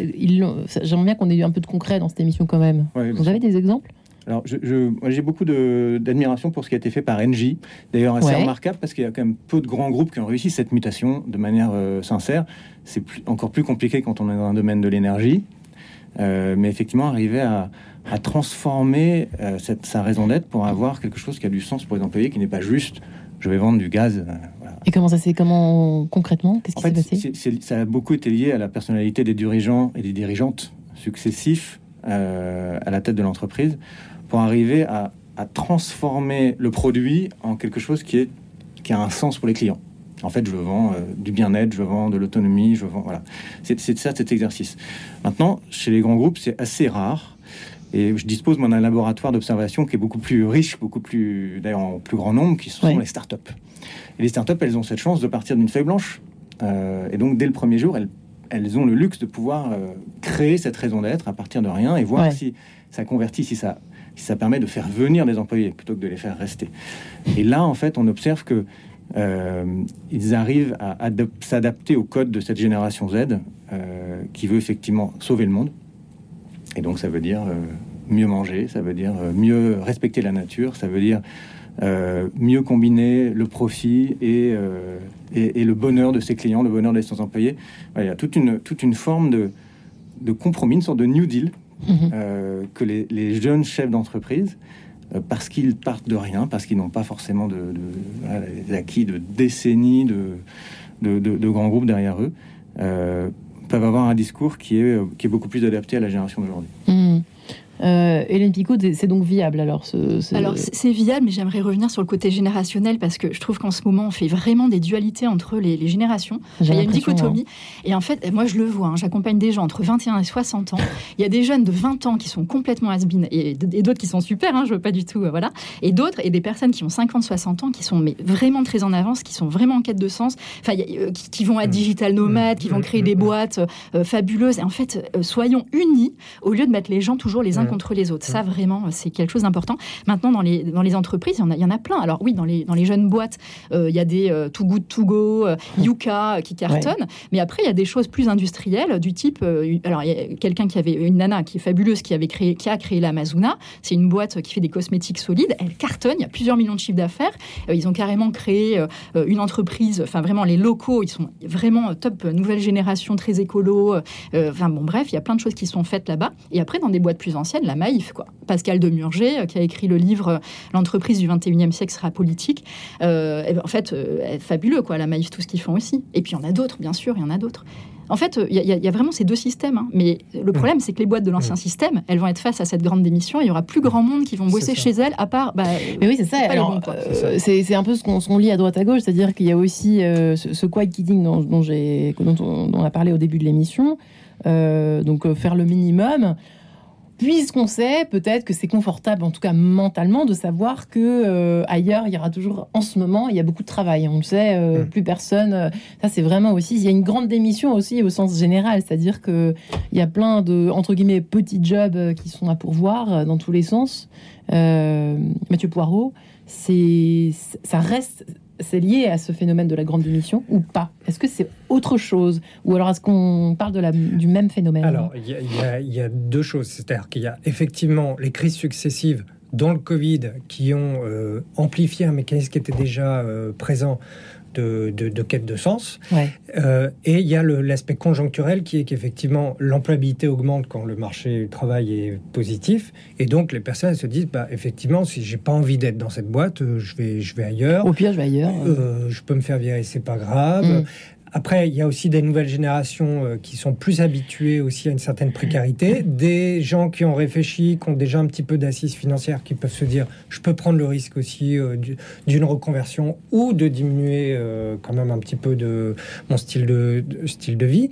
j'aimerais bien qu'on ait eu un peu de concret dans cette émission quand même. Vous avez des exemples? Alors, j'ai beaucoup d'admiration pour ce qui a été fait par Engie. D'ailleurs, assez remarquable parce qu'il y a quand même peu de grands groupes qui ont réussi cette mutation de manière euh, sincère. C'est encore plus compliqué quand on est dans un domaine de l'énergie. Euh, mais effectivement, arriver à, transformer euh, cette, sa raison d'être pour avoir quelque chose qui a du sens pour les employés, qui n'est pas juste je vais vendre du gaz. Et comment ça s'est comment concrètement Qu'est-ce qui s'est passé? Ça a beaucoup été lié à la personnalité des dirigeants et des dirigeantes successifs à la tête de l'entreprise pour arriver à, transformer le produit en quelque chose qui, est, qui a un sens pour les clients. En fait, je vends euh, du bien-être, je vends de l'autonomie, je vends. Voilà. C'est ça cet exercice. Maintenant, chez les grands groupes, c'est assez rare. Et je dispose d'un laboratoire d'observation qui est beaucoup plus riche, beaucoup plus, d'ailleurs en plus grand nombre, qui sont les startups. Et les startups, elles ont cette chance de partir d'une feuille blanche. Euh, et donc, dès le premier jour, elles, elles ont le luxe de pouvoir euh, créer cette raison d'être à partir de rien et voir si ça convertit, si ça ça permet de faire venir des employés plutôt que de les faire rester. Et là, en fait, on observe que euh, ils arrivent à s'adapter au code de cette génération Z euh, qui veut effectivement sauver le monde. Et donc, ça veut dire mieux manger, ça veut dire mieux respecter la nature, ça veut dire mieux combiner le profit et, et, le bonheur de ses clients, le bonheur de ses employés. il y a toute une, toute une forme de, de compromis, une sorte de New Deal Mhm. Euh, que les, jeunes chefs d'entreprise, euh, parce qu'ils partent de rien, parce qu'ils n'ont pas forcément de, acquis de décennies de, de, grands groupes derrière eux, euh, peuvent avoir un discours qui est, qui est beaucoup plus adapté à la génération d'aujourd'hui. Mhm. Euh, Hélène Picot, c'est donc viable alors ce, Alors c'est viable, mais j'aimerais revenir sur le côté générationnel parce que je trouve qu'en ce moment on fait vraiment des dualités entre les, générations. Il y a une dichotomie. Et en fait, moi je le vois, hein, j'accompagne des gens entre 21 et 60 ans. Il y a des jeunes de 20 ans qui sont complètement has et, et d'autres qui sont super, hein, je veux pas du tout, euh, voilà. Et d'autres, et des personnes qui ont 50, 60 ans qui sont mais vraiment très en avance, qui sont vraiment en quête de sens, enfin, euh, qui, vont être digital nomades, qui vont créer des boîtes fabuleuses. Et en fait, soyons unis au lieu de mettre les gens toujours les uns contre les autres. Ça, vraiment, c'est quelque chose d'important. Maintenant, dans les, dans les entreprises, il y, en a, il y en a plein. Alors oui, dans les, dans les jeunes boîtes, euh, il y a des euh, Too Good To Go, euh, Yuka qui cartonnent. Mais après, il y a des choses plus industrielles du type... alors, il y a quelqu'un qui avait... Une nana qui est fabuleuse, qui, avait créé, qui a créé l'Amazona. C'est une boîte qui fait des cosmétiques solides. Elle cartonne, il y a plusieurs millions de chiffres d'affaires. ils ont carrément créé une entreprise, enfin vraiment, les locaux, ils sont vraiment top, nouvelle génération, très écolo. Enfin bon, bref, il y a plein de choses qui sont faites là-bas. Et après, dans des boîtes plus anciennes, la Maïf, quoi. Pascal de Murger, qui a écrit le livre L'entreprise du 21e siècle sera politique. Ben, en fait, fabuleux, quoi, la Maïf, tout ce qu'ils font aussi. Et puis il y en a d'autres, bien sûr, il y en a d'autres. En fait, il y, a vraiment ces deux systèmes. Hein. Mais le problème, c'est que les boîtes de l'ancien système, elles vont être face à cette grande démission. Il y aura plus grand monde qui vont bosser chez elles, à part. Bah, mais oui, c'est ça. Euh, c'est un peu ce qu'on lit à droite à gauche, c'est-à-dire qu'il y a aussi euh, ce, ce quiet quitting dont, dont, dont, on, a parlé au début de l'émission. Euh, donc faire le minimum puisqu'on sait peut-être que c'est confortable, en tout cas mentalement, de savoir que euh, ailleurs il y aura toujours, en ce moment, il y a beaucoup de travail. On le sait, euh, mm. plus personne. Euh, ça, c'est vraiment aussi. Il y a une grande démission aussi au sens général, c'est-à-dire que il y a plein de entre guillemets petits jobs qui sont à pourvoir dans tous les sens. Mathieu Poirot, c'est ça reste c'est lié à ce phénomène de la grande démission ou pas? Est-ce que c'est autre chose? Ou alors est-ce qu'on parle du même phénomène? Alors, il y, a deux choses. C'est-à-dire qu'il y a effectivement les crises successives dans le Covid qui ont euh, amplifié un mécanisme qui était déjà euh, présent de, quête de sens. Euh, et il y a l'aspect conjoncturel qui est qu'effectivement l'employabilité augmente quand le marché du travail est positif. Et donc les personnes se disent, bah, effectivement, si j'ai pas envie d'être dans cette boîte, euh, je vais, je vais ailleurs. Au pire, je vais ailleurs. Euh, je peux me faire virer, c'est pas grave. Mm. Après, il y a aussi des nouvelles générations euh, qui sont plus habituées aussi à une certaine précarité, des gens qui ont réfléchi, qui ont déjà un petit peu d'assises financières, qui peuvent se dire, je peux prendre le risque aussi euh, d'une reconversion ou de diminuer euh, quand même un petit peu de mon style de, style de vie.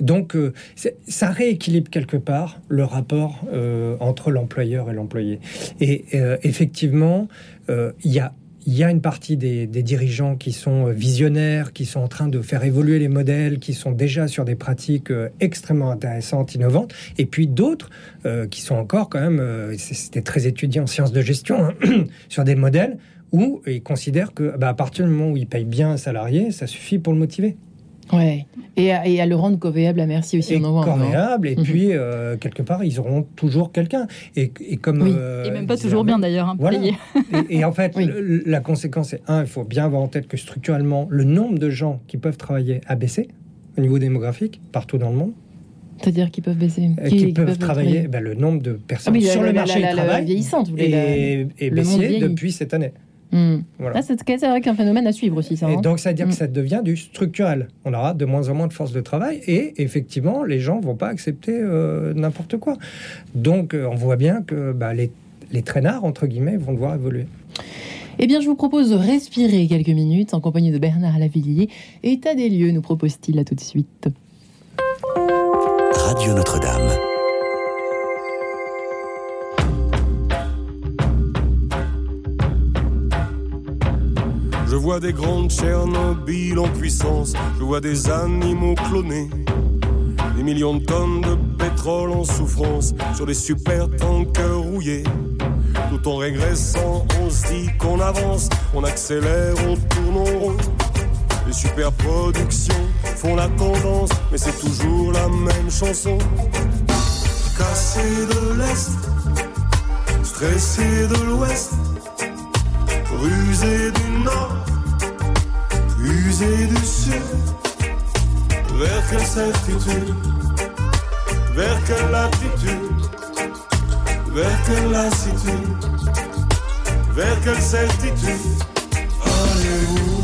Donc, ça rééquilibre quelque part le rapport entre l'employeur et l'employé. Et effectivement, il y a il y a une partie des, dirigeants qui sont euh, visionnaires, qui sont en train de faire évoluer les modèles, qui sont déjà sur des pratiques euh, extrêmement intéressantes, innovantes, et puis d'autres euh, qui sont encore quand même, c'était très étudié en sciences de gestion, hein, sur des modèles où ils considèrent que bah, à partir du moment où ils payent bien un salarié, ça suffit pour le motiver. Ouais. Et à, et à, le rendre corvéable à merci aussi. Et corvéable, et mhm. puis euh, quelque part, ils auront toujours quelqu'un. Et, et, comme. Euh, et même pas toujours bien d'ailleurs, hein, voilà. et, en fait, la conséquence c'est un, il faut bien avoir en tête que structurellement, le nombre de gens qui peuvent travailler a baissé au niveau démographique partout dans le monde. C'est-à-dire qu'ils peuvent baisser euh, Qui, peuvent, travailler, ben, le nombre de personnes ah sur le marché du travail vieillissante, est, est baissé depuis cette année. Hmm. Voilà. c'est vrai qu'un phénomène à suivre aussi. Ça, et hein. donc, ça veut dire que hmm. ça devient du structurel. On aura de moins en moins de force de travail et effectivement, les gens vont pas accepter euh, n'importe quoi. Donc, euh, on voit bien que bah, les, les traînards, entre guillemets, vont devoir évoluer. Eh bien, je vous propose de respirer quelques minutes en compagnie de Bernard Lavillier. État des lieux, nous propose-t-il à tout de suite. Radio Notre-Dame. Vois des grandes Tchernobyl en puissance, je vois des animaux clonés, des millions de tonnes de pétrole en souffrance sur des super tankers rouillés. Tout en régressant, on se dit qu'on avance, on accélère, on tourne en rond. Les super productions font la tendance, mais c'est toujours la même chanson. Cassé de l'Est, stressé de l'Ouest, rusé du Nord usé du sud. Vers quelle certitude? Vers quelle attitude Vers quelle lassitude? Vers quelle certitude? Allez-vous?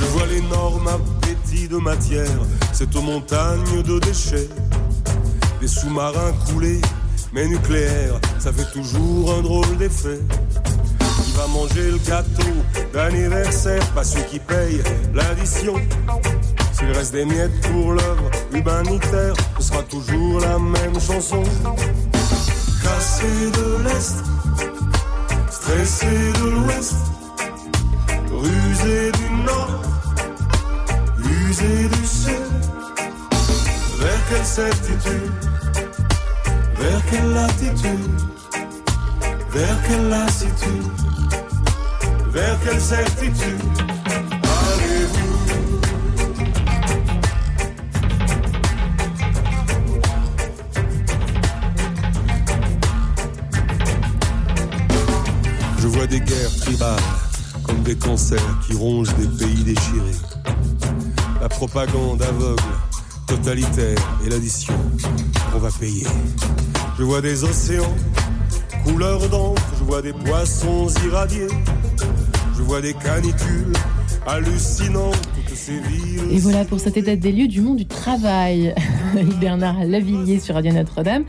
Je vois l'énorme appétit de matière, cette montagne de déchets sous-marins coulés, mais nucléaires, ça fait toujours un drôle d'effet. Qui va manger le gâteau d'anniversaire Pas celui qui paye l'addition. S'il reste des miettes pour l'œuvre humanitaire, ce sera toujours la même chanson. Cassé de l'Est, stressé de l'Ouest, rusé du Nord, usé du Sud. Vers quelle certitude vers quelle attitude Vers quelle lassitude? Vers quelle certitude? Allez-vous? Je vois des guerres tribales comme des cancers qui rongent des pays déchirés. La propagande aveugle, totalitaire et l'addition, on va payer. Je vois des océans, couleur d'encre, je vois des poissons irradiés, je vois des canicules hallucinantes. Et voilà pour cet état des lieux du monde du travail. Bernard Lavillier sur Radio Notre-Dame.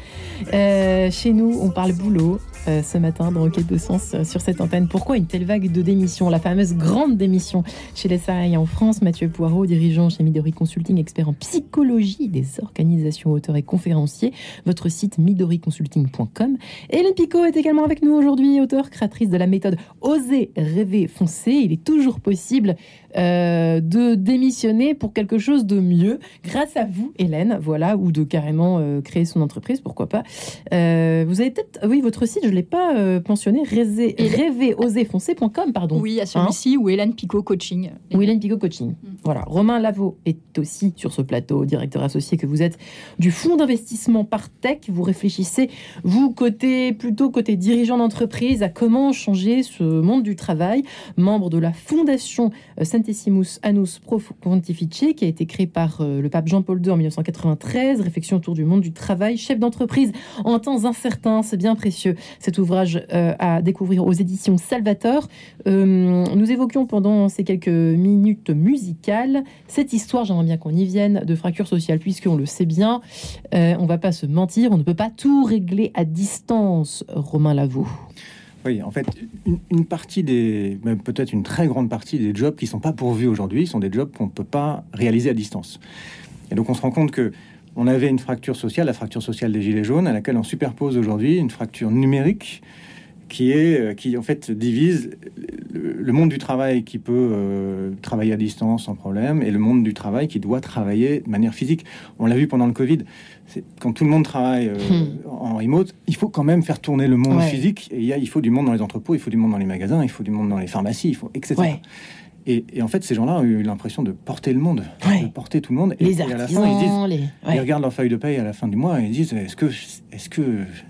Euh, chez nous, on parle boulot. Euh, ce matin dans Quête de Sens euh, sur cette antenne. Pourquoi une telle vague de démissions La fameuse grande démission chez les salariés en France? Mathieu Poirot, dirigeant chez Midori Consulting, expert en psychologie des organisations, auteur et conférencier. Votre site midoriconsulting.com. Hélène Picot est également avec nous aujourd'hui, auteur, créatrice de la méthode Oser rêver foncer. Il est toujours possible euh, de démissionner pour quelque chose de mieux grâce à vous, Hélène, voilà, ou de carrément créer son entreprise, pourquoi pas. Vous avez peut-être, oui, votre site, je ne l'ai pas euh, mentionné, rêver, rêveroserfoncer.com, pardon. Oui, à celui-ci ou Hélène Picot Coaching. Ou Hélène Picot Coaching. Voilà. Romain Lavaux est aussi sur ce plateau, directeur associé que vous êtes du fonds d'investissement Partech. Vous réfléchissez, vous, côté, plutôt côté dirigeant d'entreprise, à comment changer ce monde du travail. Membre de la fondation euh, Centesimus Annus Pro Pontifice, qui a été créée par euh, le pape Jean-Paul II en 1993. Réflexion autour du monde du travail. Chef d'entreprise en temps incertains, c'est bien précieux. Cet ouvrage euh, à découvrir aux éditions Salvator. Euh, nous évoquions pendant ces quelques minutes musicales cette histoire, j'aimerais bien qu'on y vienne, de fracture sociale, puisqu'on le sait bien, euh, on va pas se mentir, on ne peut pas tout régler à distance, Romain Lavaux. Oui, en fait, une, partie des, peut-être une très grande partie des jobs qui sont pas pourvus aujourd'hui sont des jobs qu'on ne peut pas réaliser à distance. Et donc on se rend compte que on avait une fracture sociale, la fracture sociale des gilets jaunes, à laquelle on superpose aujourd'hui une fracture numérique qui est euh, qui en fait divise le, le monde du travail qui peut euh, travailler à distance sans problème et le monde du travail qui doit travailler de manière physique. On l'a vu pendant le Covid. C'est- Quand tout le monde travaille euh, en remote, il faut quand même faire tourner le monde Ouais. physique. Et il, y a, il faut du monde dans les entrepôts, il faut du monde dans les magasins, il faut du monde dans les pharmacies, il faut etc. Ouais. Et, et en fait, ces gens-là ont eu l'impression de porter le monde, Ouais. de porter tout le monde. Et, Les et à la artisans, fin, ils disent, les... ils regardent leur feuille de paye à la fin du mois et ils disent est-ce que, est que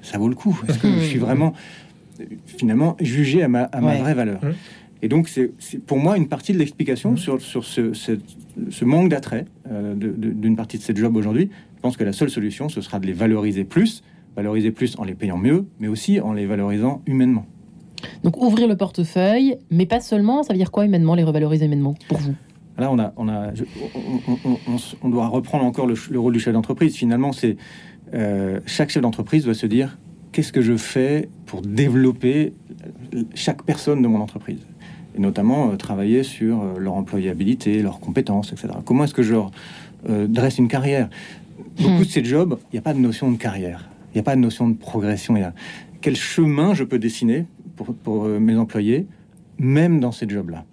ça vaut le coup? Est-ce que je suis vraiment, finalement, jugé à ma, à ma Ouais. vraie valeur? Et donc, c'est pour moi une partie de l'explication sur, sur ce, ce- ce manque d'attrait euh, d'une partie de ces jobs aujourd'hui. Je pense que la seule solution, ce sera de les valoriser plus, valoriser plus en les payant mieux, mais aussi en les valorisant humainement. Donc ouvrir le portefeuille, mais pas seulement, ça veut dire quoi humainement, les revaloriser humainement, pour vous? Là, on, a, on, a, je- on, doit reprendre encore le, rôle du chef d'entreprise. Finalement, c'est euh, chaque chef d'entreprise doit se dire qu'est-ce que je fais pour développer chaque personne de mon entreprise? Et notamment euh, travailler sur euh, leur employabilité, leurs compétences, etc. Comment est-ce que je leur dresse une carrière? Beaucoup Hmm. de ces jobs, il n'y a pas de notion de carrière, il n'y a pas de notion de progression. Y a quel chemin je peux dessiner pour, euh, mes employés, même dans ces jobs-là.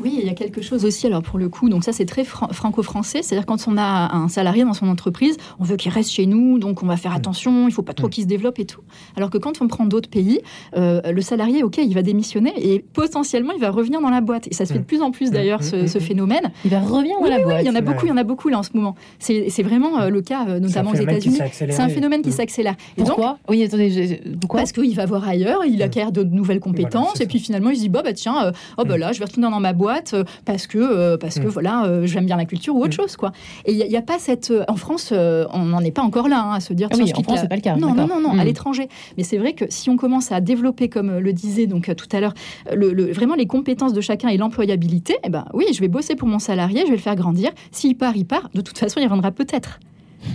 Oui, il y a quelque chose aussi, alors pour le coup, donc ça c'est très fran- franco-français, c'est-à-dire quand on a un salarié dans son entreprise, on veut qu'il reste chez nous, donc on va faire attention, il faut pas trop qu'il se développe et tout. Alors que quand on prend d'autres pays, euh, le salarié, ok, il va démissionner et potentiellement il va revenir dans la boîte. Et ça se fait de plus en plus d'ailleurs, ce, ce phénomène. Il va revenir dans Oui, la oui, boîte. il y en a beaucoup, il y en a beaucoup là en ce moment. C'est vraiment euh, le cas, euh, notamment aux États-Unis. C'est un phénomène qui Mm. s'accélère. Et donc, Pourquoi? Oui, attendez, pourquoi parce qu'il va voir ailleurs, il acquiert de nouvelles compétences, et puis finalement il se dit bah, bah tiens, euh, oh bah là je vais retourner dans ma boîte euh, parce que euh, parce que Mm. voilà euh, j'aime bien la culture ou autre chose quoi. Et il n'y a, pas cette en France on n'en est pas encore là hein, à se dire Ah oui, en France, c'est pas le cas, Non non non non à Mm. l'étranger. Mais c'est vrai que si on commence à développer comme le disait donc tout à l'heure le, le- vraiment les compétences de chacun et l'employabilité, eh ben oui je vais bosser pour mon salarié, je vais le faire grandir. S'il part il part. De toute façon il reviendra peut-être.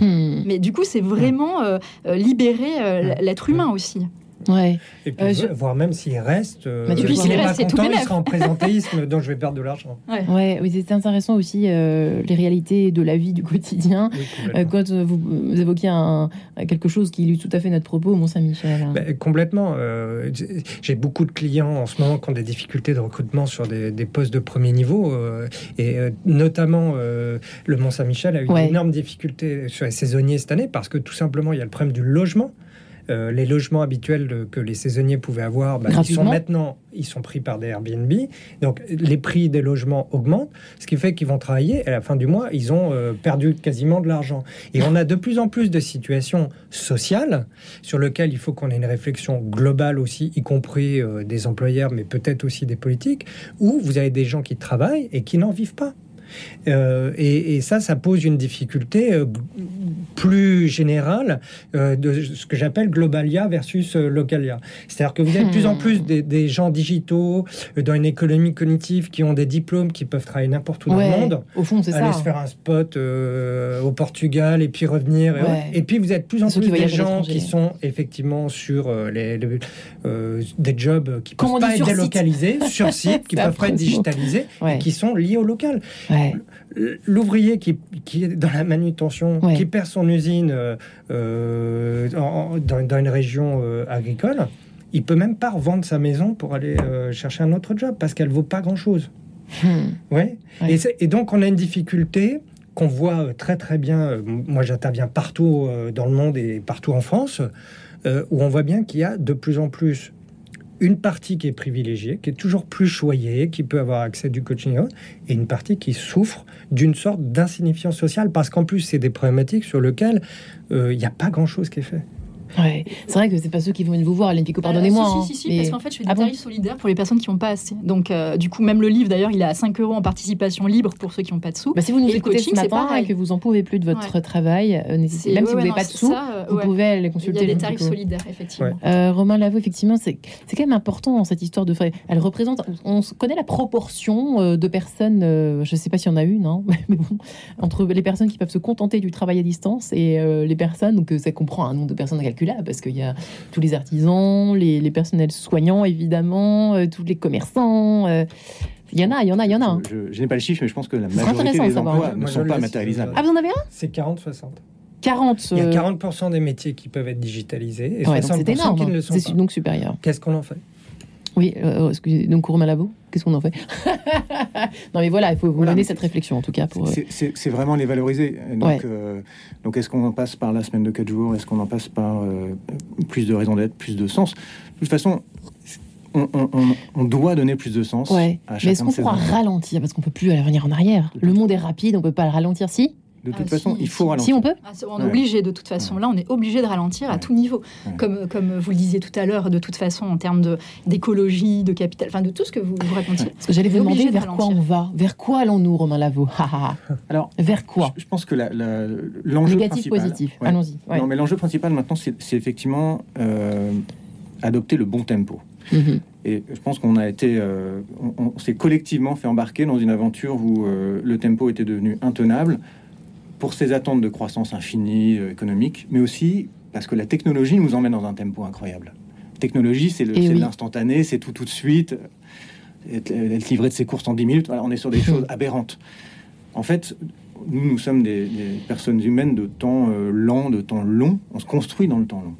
Hmm, Mais du coup c'est vraiment euh, libérer euh, l'être humain aussi. Ouais. Et puis, Euh, je- voire même s'il reste, Bah, s'il n'est pas content, il sera en présentéisme, donc je vais perdre de l'argent. Ouais, oui, c'est intéressant aussi euh, les réalités de la vie du quotidien. Oui, Euh, quand vous, un, quelque chose qui illustre tout à fait notre propos, Mont-Saint-Michel. Ben, complètement. j'ai- beaucoup de clients en ce moment qui ont des difficultés de recrutement sur des, des postes de premier niveau. et notamment, le Mont-Saint-Michel a eu Ouais. d'énormes difficultés sur les saisonniers cette année parce que tout simplement, il y a le problème du logement. Euh, les logements habituels que les saisonniers pouvaient avoir, bah, ils sont maintenant, ils sont pris par des Airbnb. Donc les prix des logements augmentent, ce qui fait qu'ils vont travailler. À la fin du mois, ils ont euh, perdu quasiment de l'argent. Et on a de plus en plus de situations sociales sur lesquelles il faut qu'on ait une réflexion globale aussi, y compris euh, des employeurs, mais peut-être aussi des politiques, où vous avez des gens qui travaillent et qui n'en vivent pas. Euh, et, et ça, ça pose une difficulté euh, plus générale euh, de ce que j'appelle globalia versus localia. C'est-à-dire que vous avez de plus en plus des, des gens digitaux dans une économie cognitive qui ont des diplômes qui peuvent travailler n'importe où dans le monde. au fond, c'est aller ça. se faire un spot au Portugal et puis revenir. Et, Ouais. autres. Et puis vous êtes de plus en plus des gens qui sont effectivement sur les, les- des jobs qui Comme peuvent pas être délocalisés, sur site, qui peuvent pas être digitalisés Ouais. et qui sont liés au local. L'ouvrier qui, qui est dans la manutention, Ouais. qui perd son usine euh, euh, en- dans, dans une région euh, agricole, il peut même pas revendre sa maison pour aller chercher un autre job parce qu'elle vaut pas grand chose. Ouais. Et, donc on a une difficulté qu'on voit très très bien. Moi j'interviens partout dans le monde et partout en France, euh, où on voit bien qu'il y a de plus en plus une partie qui est privilégiée, qui est toujours plus choyée, qui peut avoir accès du coaching, et une partie qui souffre d'une sorte d'insignifiance sociale, parce qu'en plus c'est des problématiques sur lesquelles euh, il n'y a pas grand-chose qui est fait. Ouais. C'est vrai que c'est pas ceux qui vont vous voir, Alain Pico, pardonnez-moi. Euh, si, si, si, mais- parce qu'en fait, je fais des Ah bon tarifs solidaires pour les personnes qui n'ont pas assez. Donc, euh, du coup, même le livre, d'ailleurs, il est à 5 euros en participation libre pour ceux qui n'ont pas de sous. Bah, si vous nous Et écoutez coaching, ce c'est matin pareil. et que vous en pouvez plus de votre Ouais. travail, euh, même ouais, si vous n'avez non, pas de sous, ça, euh, vous ouais. pouvez aller Il y consulter. a des tarifs solidaires, effectivement. Euh, Romain Lavaux, effectivement, c'est c'est quand même important cette histoire de frais. Elle représente, on connaît la proportion de personnes, euh, je ne sais pas s'il y en a une, hein, mais bon, entre les personnes qui peuvent se contenter du travail à distance et euh, les personnes, donc ça comprend un nombre de personnes incalculable parce qu'il y a tous les artisans, les, les personnels soignants évidemment, euh, tous les commerçants. euh, il y en a, il y en a, il y en a. hein. Je, je n'ai pas le chiffre, mais je pense que la majorité des emplois ne je sont pas matérialisables. Ah, vous en avez un? C'est 40-60. 40. Il y a euh, 40% des métiers qui peuvent être digitalisés et ouais, donc 60% c'est énorme. qui ne hein. le sont C'est pas. donc supérieur. Qu'est-ce qu'on en fait? Oui, euh, excusez, donc Romain Lavaux, qu'est-ce qu'on en fait Non mais voilà, il faut vous mener cette réflexion en tout cas pour. euh, C'est- vraiment les valoriser. Donc, Ouais. euh, donc est-ce qu'on en passe par la semaine de 4 jours? Est-ce qu'on en passe par euh, plus de raisons d'être, plus de sens? De toute façon, on, on- on- on doit donner plus de sens Ouais. à Mais chacun est-ce de qu'on pourra ralentir? Parce qu'on peut plus aller revenir en arrière. Le monde est rapide, on peut pas le ralentir. Si De toute Ah, façon, si, il faut si. ralentir. Si on peut Ah, on est Ouais. obligé de toute façon. Là, on est obligé de ralentir à tout niveau. Comme, comme vous le disiez tout à l'heure, de toute façon, en termes de- d'écologie, de, capital, enfin de tout ce que vous, vous racontiez. Parce que j'allais vous demander de vers quoi on va. Vers quoi allons-nous, Romain Lavaux? Alors, vers quoi? Je pense que l'enjeu Négatif, principal- positif. Ouais. Allons-y. ouais. Non, mais l'enjeu principal maintenant, c'est effectivement euh, adopter le bon tempo. Mhm. Et je pense qu'on a été, euh, on, on s'est collectivement fait embarquer dans une aventure où euh, le tempo était devenu intenable pour ces attentes de croissance infinie euh, économique, mais aussi parce que la technologie nous emmène dans un tempo incroyable. Technologie, c'est oui. l'instantané, c'est tout tout de suite. Être, être livré de ses courses en 10 minutes, voilà, on est sur des choses aberrantes. En fait, nous, nous sommes des, des personnes humaines de temps euh, lent, de temps long. On se construit dans le temps long.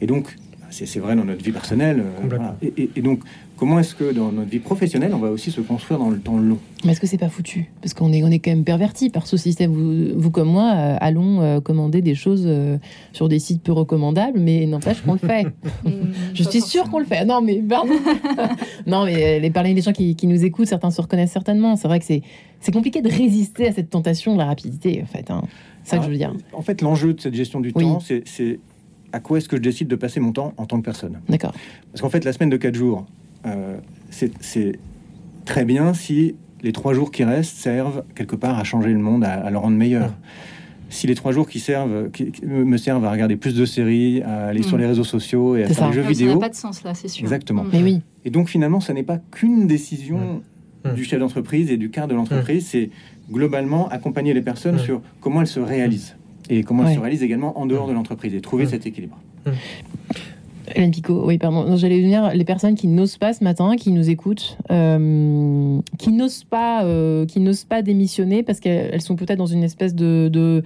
Et donc, c'est vrai dans notre vie personnelle. euh, Complètement. voilà. et, et- et donc, comment est-ce que dans notre vie professionnelle, on va aussi se construire dans le temps long Mais est-ce que c'est pas foutu? Parce qu'on est, on est quand même perverti par ce système. Vous, vous comme moi, euh, allons euh, commander des choses euh, sur des sites peu recommandables, mais n'empêche qu'on le fait. Je suis sûre qu'on le fait. Non, mais pardon. non, mais euh, les, parler les gens qui, qui nous écoutent, certains se reconnaissent certainement. C'est vrai que c'est, c'est compliqué de résister à cette tentation de la rapidité, en fait. hein. C'est ça que je veux dire. En fait, l'enjeu de cette gestion du Oui. temps, c'est- c'est à quoi est-ce que je décide de passer mon temps en tant que personne? D'accord. Parce qu'en fait, la semaine de 4 jours, euh, c'est- très bien si les 3 jours qui restent servent quelque part à changer le monde, à, à le rendre meilleur. Si les 3 jours qui servent, qui, qui me servent à regarder plus de séries, à aller sur Mm. les réseaux sociaux et à faire ça. des jeux Non, Ça vidéo, n'a pas de sens là, c'est sûr. Exactement. Mm. Mais oui. Et donc finalement, ça n'est pas qu'une décision Mm. du chef d'entreprise et du cadre de l'entreprise, c'est globalement accompagner les personnes Mm. sur comment elles se réalisent et comment elles Ouais. se réalisent également en dehors de l'entreprise et trouver Mm. cet équilibre. Hélène Picot, oui, pardon. J'allais venir les personnes qui n'osent pas ce matin, qui nous écoutent, euh, qui n'osent pas, euh, qui n'osent pas démissionner parce qu'elles elles sont peut-être dans une espèce de, de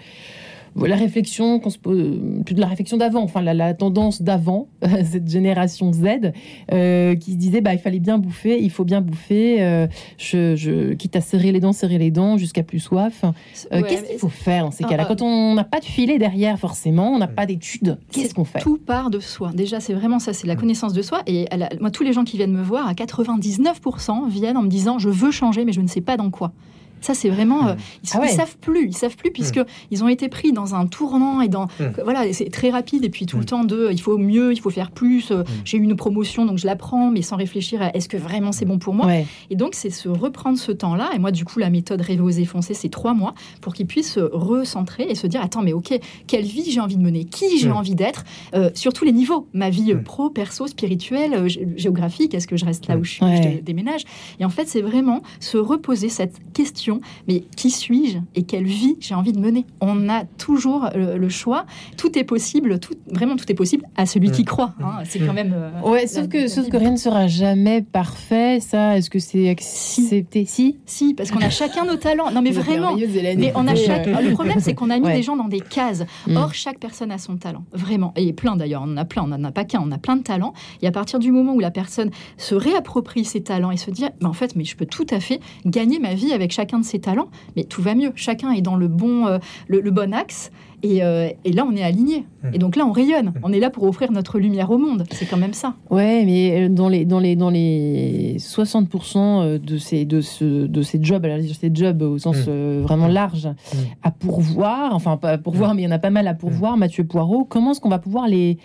la réflexion qu'on se pose, plus de la réflexion d'avant, enfin la, la tendance d'avant, cette génération Z, euh, qui se disait bah il fallait bien bouffer, il faut bien bouffer, euh, je, je, quitte à serrer les dents, serrer les dents jusqu'à plus soif. Euh, Ouais, Qu'est-ce qu'il faut faire dans ces Ah, cas-là ah. Quand on n'a pas de filet derrière, forcément, on n'a pas d'études, qu'est-ce qu'on fait? Tout part de soi. Déjà, c'est vraiment ça, c'est la connaissance de soi. Et la- moi, tous les gens qui viennent me voir, à 99%, viennent en me disant je veux changer, mais je ne sais pas dans quoi. Ça, c'est vraiment. euh, ils, Ah ouais. ils savent plus, ils savent plus, puisque ils ont été pris dans un tournant et dans. Mm. Voilà, c'est très rapide. Et puis tout le temps de il faut mieux, il faut faire plus. euh, J'ai eu une promotion, donc je la prends, mais sans réfléchir à est-ce que vraiment c'est bon pour moi. Ouais. Et donc, c'est se reprendre ce temps-là. Et moi, du coup, la méthode rêver, oser, foncer, c'est trois mois pour qu'ils puissent se recentrer et se dire Attends, mais ok, quelle vie j'ai envie de mener Qui j'ai Mm. envie d'être euh, Sur tous les niveaux. Ma vie pro, perso, spirituelle, gé- géographique. Est-ce que je reste là où je suis Ouais. je dé- déménage Et en fait, c'est vraiment se reposer cette question Mais qui suis-je et quelle vie j'ai envie de mener? On a toujours le, le choix. Tout est possible. Tout, vraiment, tout est possible à celui qui croit. hein. C'est quand même. euh, Ouais, la- sauf que, la sauf que Bible. rien ne sera jamais parfait. Ça, est-ce que c'est accepté? Si. Si, parce qu'on a chacun nos talents. Non, mais vraiment. Mais on a chaque... Le problème, c'est qu'on a mis Ouais. des gens dans des cases. Mm. Or, chaque personne a son talent. Vraiment. Et plein d'ailleurs. On en a plein. On n'en a pas qu'un. On a plein de talents. Et à partir du moment où la personne se réapproprie ses talents et se dit, mais en fait, mais je peux tout à fait gagner ma vie avec chacun de ses talents, mais tout va mieux. Chacun est dans le bon, euh, le, le bon axe. Et, euh, et là, on est aligné. Et donc là, on rayonne. On est là pour offrir notre lumière au monde. C'est quand même ça. Ouais, mais euh, dans les, dans les, dans les 60% de ces, de, ce, de ces jobs, alors ces jobs au sens Mm. euh, vraiment large, à pourvoir, enfin pas à pourvoir, mais il y en a pas mal à pourvoir, Mathieu Poirot, comment est-ce qu'on va pouvoir les,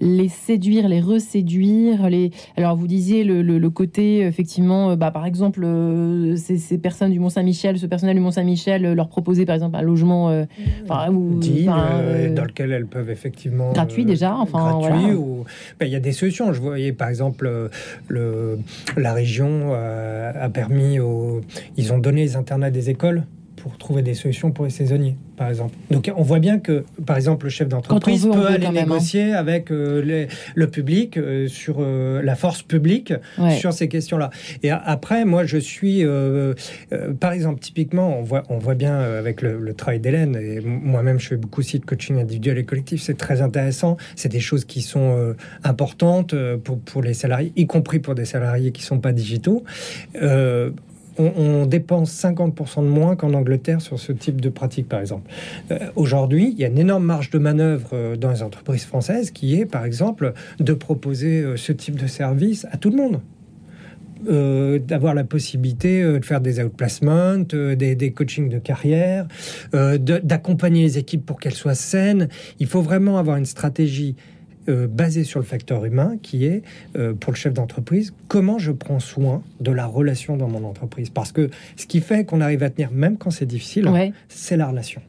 les séduire, les reséduire les... Alors vous disiez le, le- le côté, effectivement, euh, bah, par exemple, euh, ces, ces personnes du Mont-Saint-Michel, ce personnel du Mont-Saint-Michel, euh, leur proposer par exemple un logement euh, enfin, ou, euh, euh, dans lequel elles peuvent effectivement gratuit euh, déjà, enfin, gratuit voilà. ou ben, il y a des solutions. Je voyais par exemple le, la région a permis aux, ils ont donné les internats des écoles pour trouver des solutions pour les saisonniers, par exemple. Donc on voit bien que, par exemple, le chef d'entreprise peut peut aller même, hein. négocier avec euh, les- le public euh, sur euh, la force publique Ouais. sur ces questions-là. Et a- après, moi, je suis, par exemple, typiquement, on voit, on voit bien avec le, le travail d'Hélène, et moi-même, je fais beaucoup aussi de coaching individuel et collectif, c'est très intéressant. C'est des choses qui sont importantes pour, pour les salariés, y compris pour des salariés qui sont pas digitaux. On, dépense 50% de moins qu'en Angleterre sur ce type de pratique, par exemple. Euh, Aujourd'hui, il y a une énorme marge de manœuvre euh, dans les entreprises françaises qui est, par exemple, de proposer euh, ce type de service à tout le monde. D'avoir la possibilité de faire des outplacements, des, des coachings de carrière, d'accompagner les équipes pour qu'elles soient saines. Il faut vraiment avoir une stratégie euh, basée sur le facteur humain qui est, euh, pour le chef d'entreprise, comment je prends soin de la relation dans mon entreprise. Parce que ce qui fait qu'on arrive à tenir, même quand c'est difficile, Ouais. c'est la relation.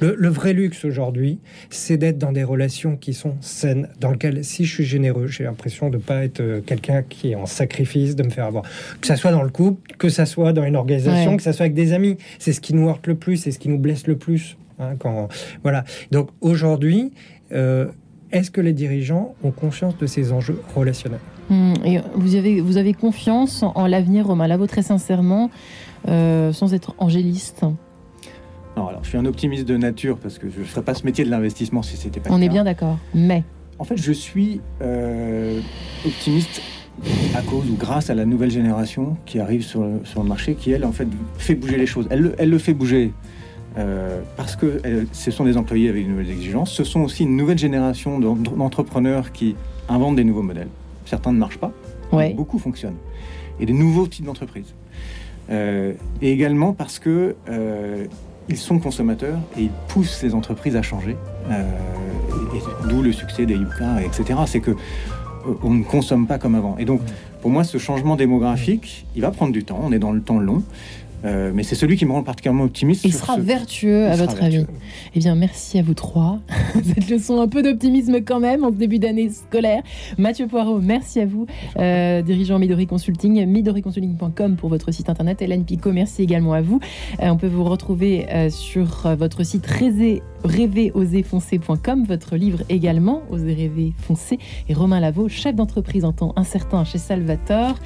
Le, le vrai luxe aujourd'hui, c'est d'être dans des relations qui sont saines, dans lesquelles, si je suis généreux, j'ai l'impression de ne pas être euh, quelqu'un qui est en sacrifice, de me faire avoir. Que ça soit dans le couple, que ça soit dans une organisation, Ouais. que ça soit avec des amis. C'est ce qui nous heurte le plus, c'est ce qui nous blesse le plus. hein, quand, voilà. Donc aujourd'hui, euh, est-ce que les dirigeants ont conscience de ces enjeux relationnels Hum, et vous avez, vous avez confiance en, en l'avenir, Romain Lavaux, très sincèrement, euh, sans être angéliste. Non, alors je suis un optimiste de nature parce que je ne ferais pas ce métier de l'investissement si c'était pas On le est cas. bien d'accord. Mais, En fait, je suis euh, optimiste à cause ou grâce à la nouvelle génération qui arrive sur le, sur le marché, qui elle, en fait, fait bouger les choses. Elle, le- elle le fait bouger euh, parce que elle- ce sont des employés avec de nouvelles exigences. Ce sont aussi une nouvelle génération d'en- d'entrepreneurs qui inventent des nouveaux modèles. Certains ne marchent pas, Ouais. beaucoup fonctionnent. Et des nouveaux types d'entreprises. Euh, et également parce que euh, ils sont consommateurs et ils poussent les entreprises à changer. Euh, D'où le succès des Yuka, etc. C'est que euh, on ne consomme pas comme avant. Et donc, pour moi, ce changement démographique, il va prendre du temps. On est dans le temps long. Euh, mais c'est celui qui me rend particulièrement optimiste. il sera ce- vertueux, il à sera votre vertueux. avis. Eh bien, merci à vous trois. Cette leçon un peu d'optimisme quand même en ce début d'année scolaire. Mathieu Poirot, merci à vous, euh, dirigeant Midori Consulting, midoriconsulting.com pour votre site internet. Hélène Picot, merci également à vous. Euh, on peut vous retrouver sur votre site Résé rêveroserfoncer.com, votre livre également, Oser rêver, foncer, et Romain Lavaux, chef d'entreprise en temps incertain chez Salvator,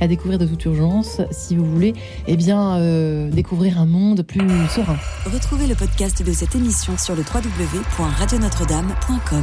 à découvrir de toute urgence si vous voulez eh bien, euh, découvrir un monde plus serein. Retrouvez le podcast de cette émission sur le www.radionotre-dame.com.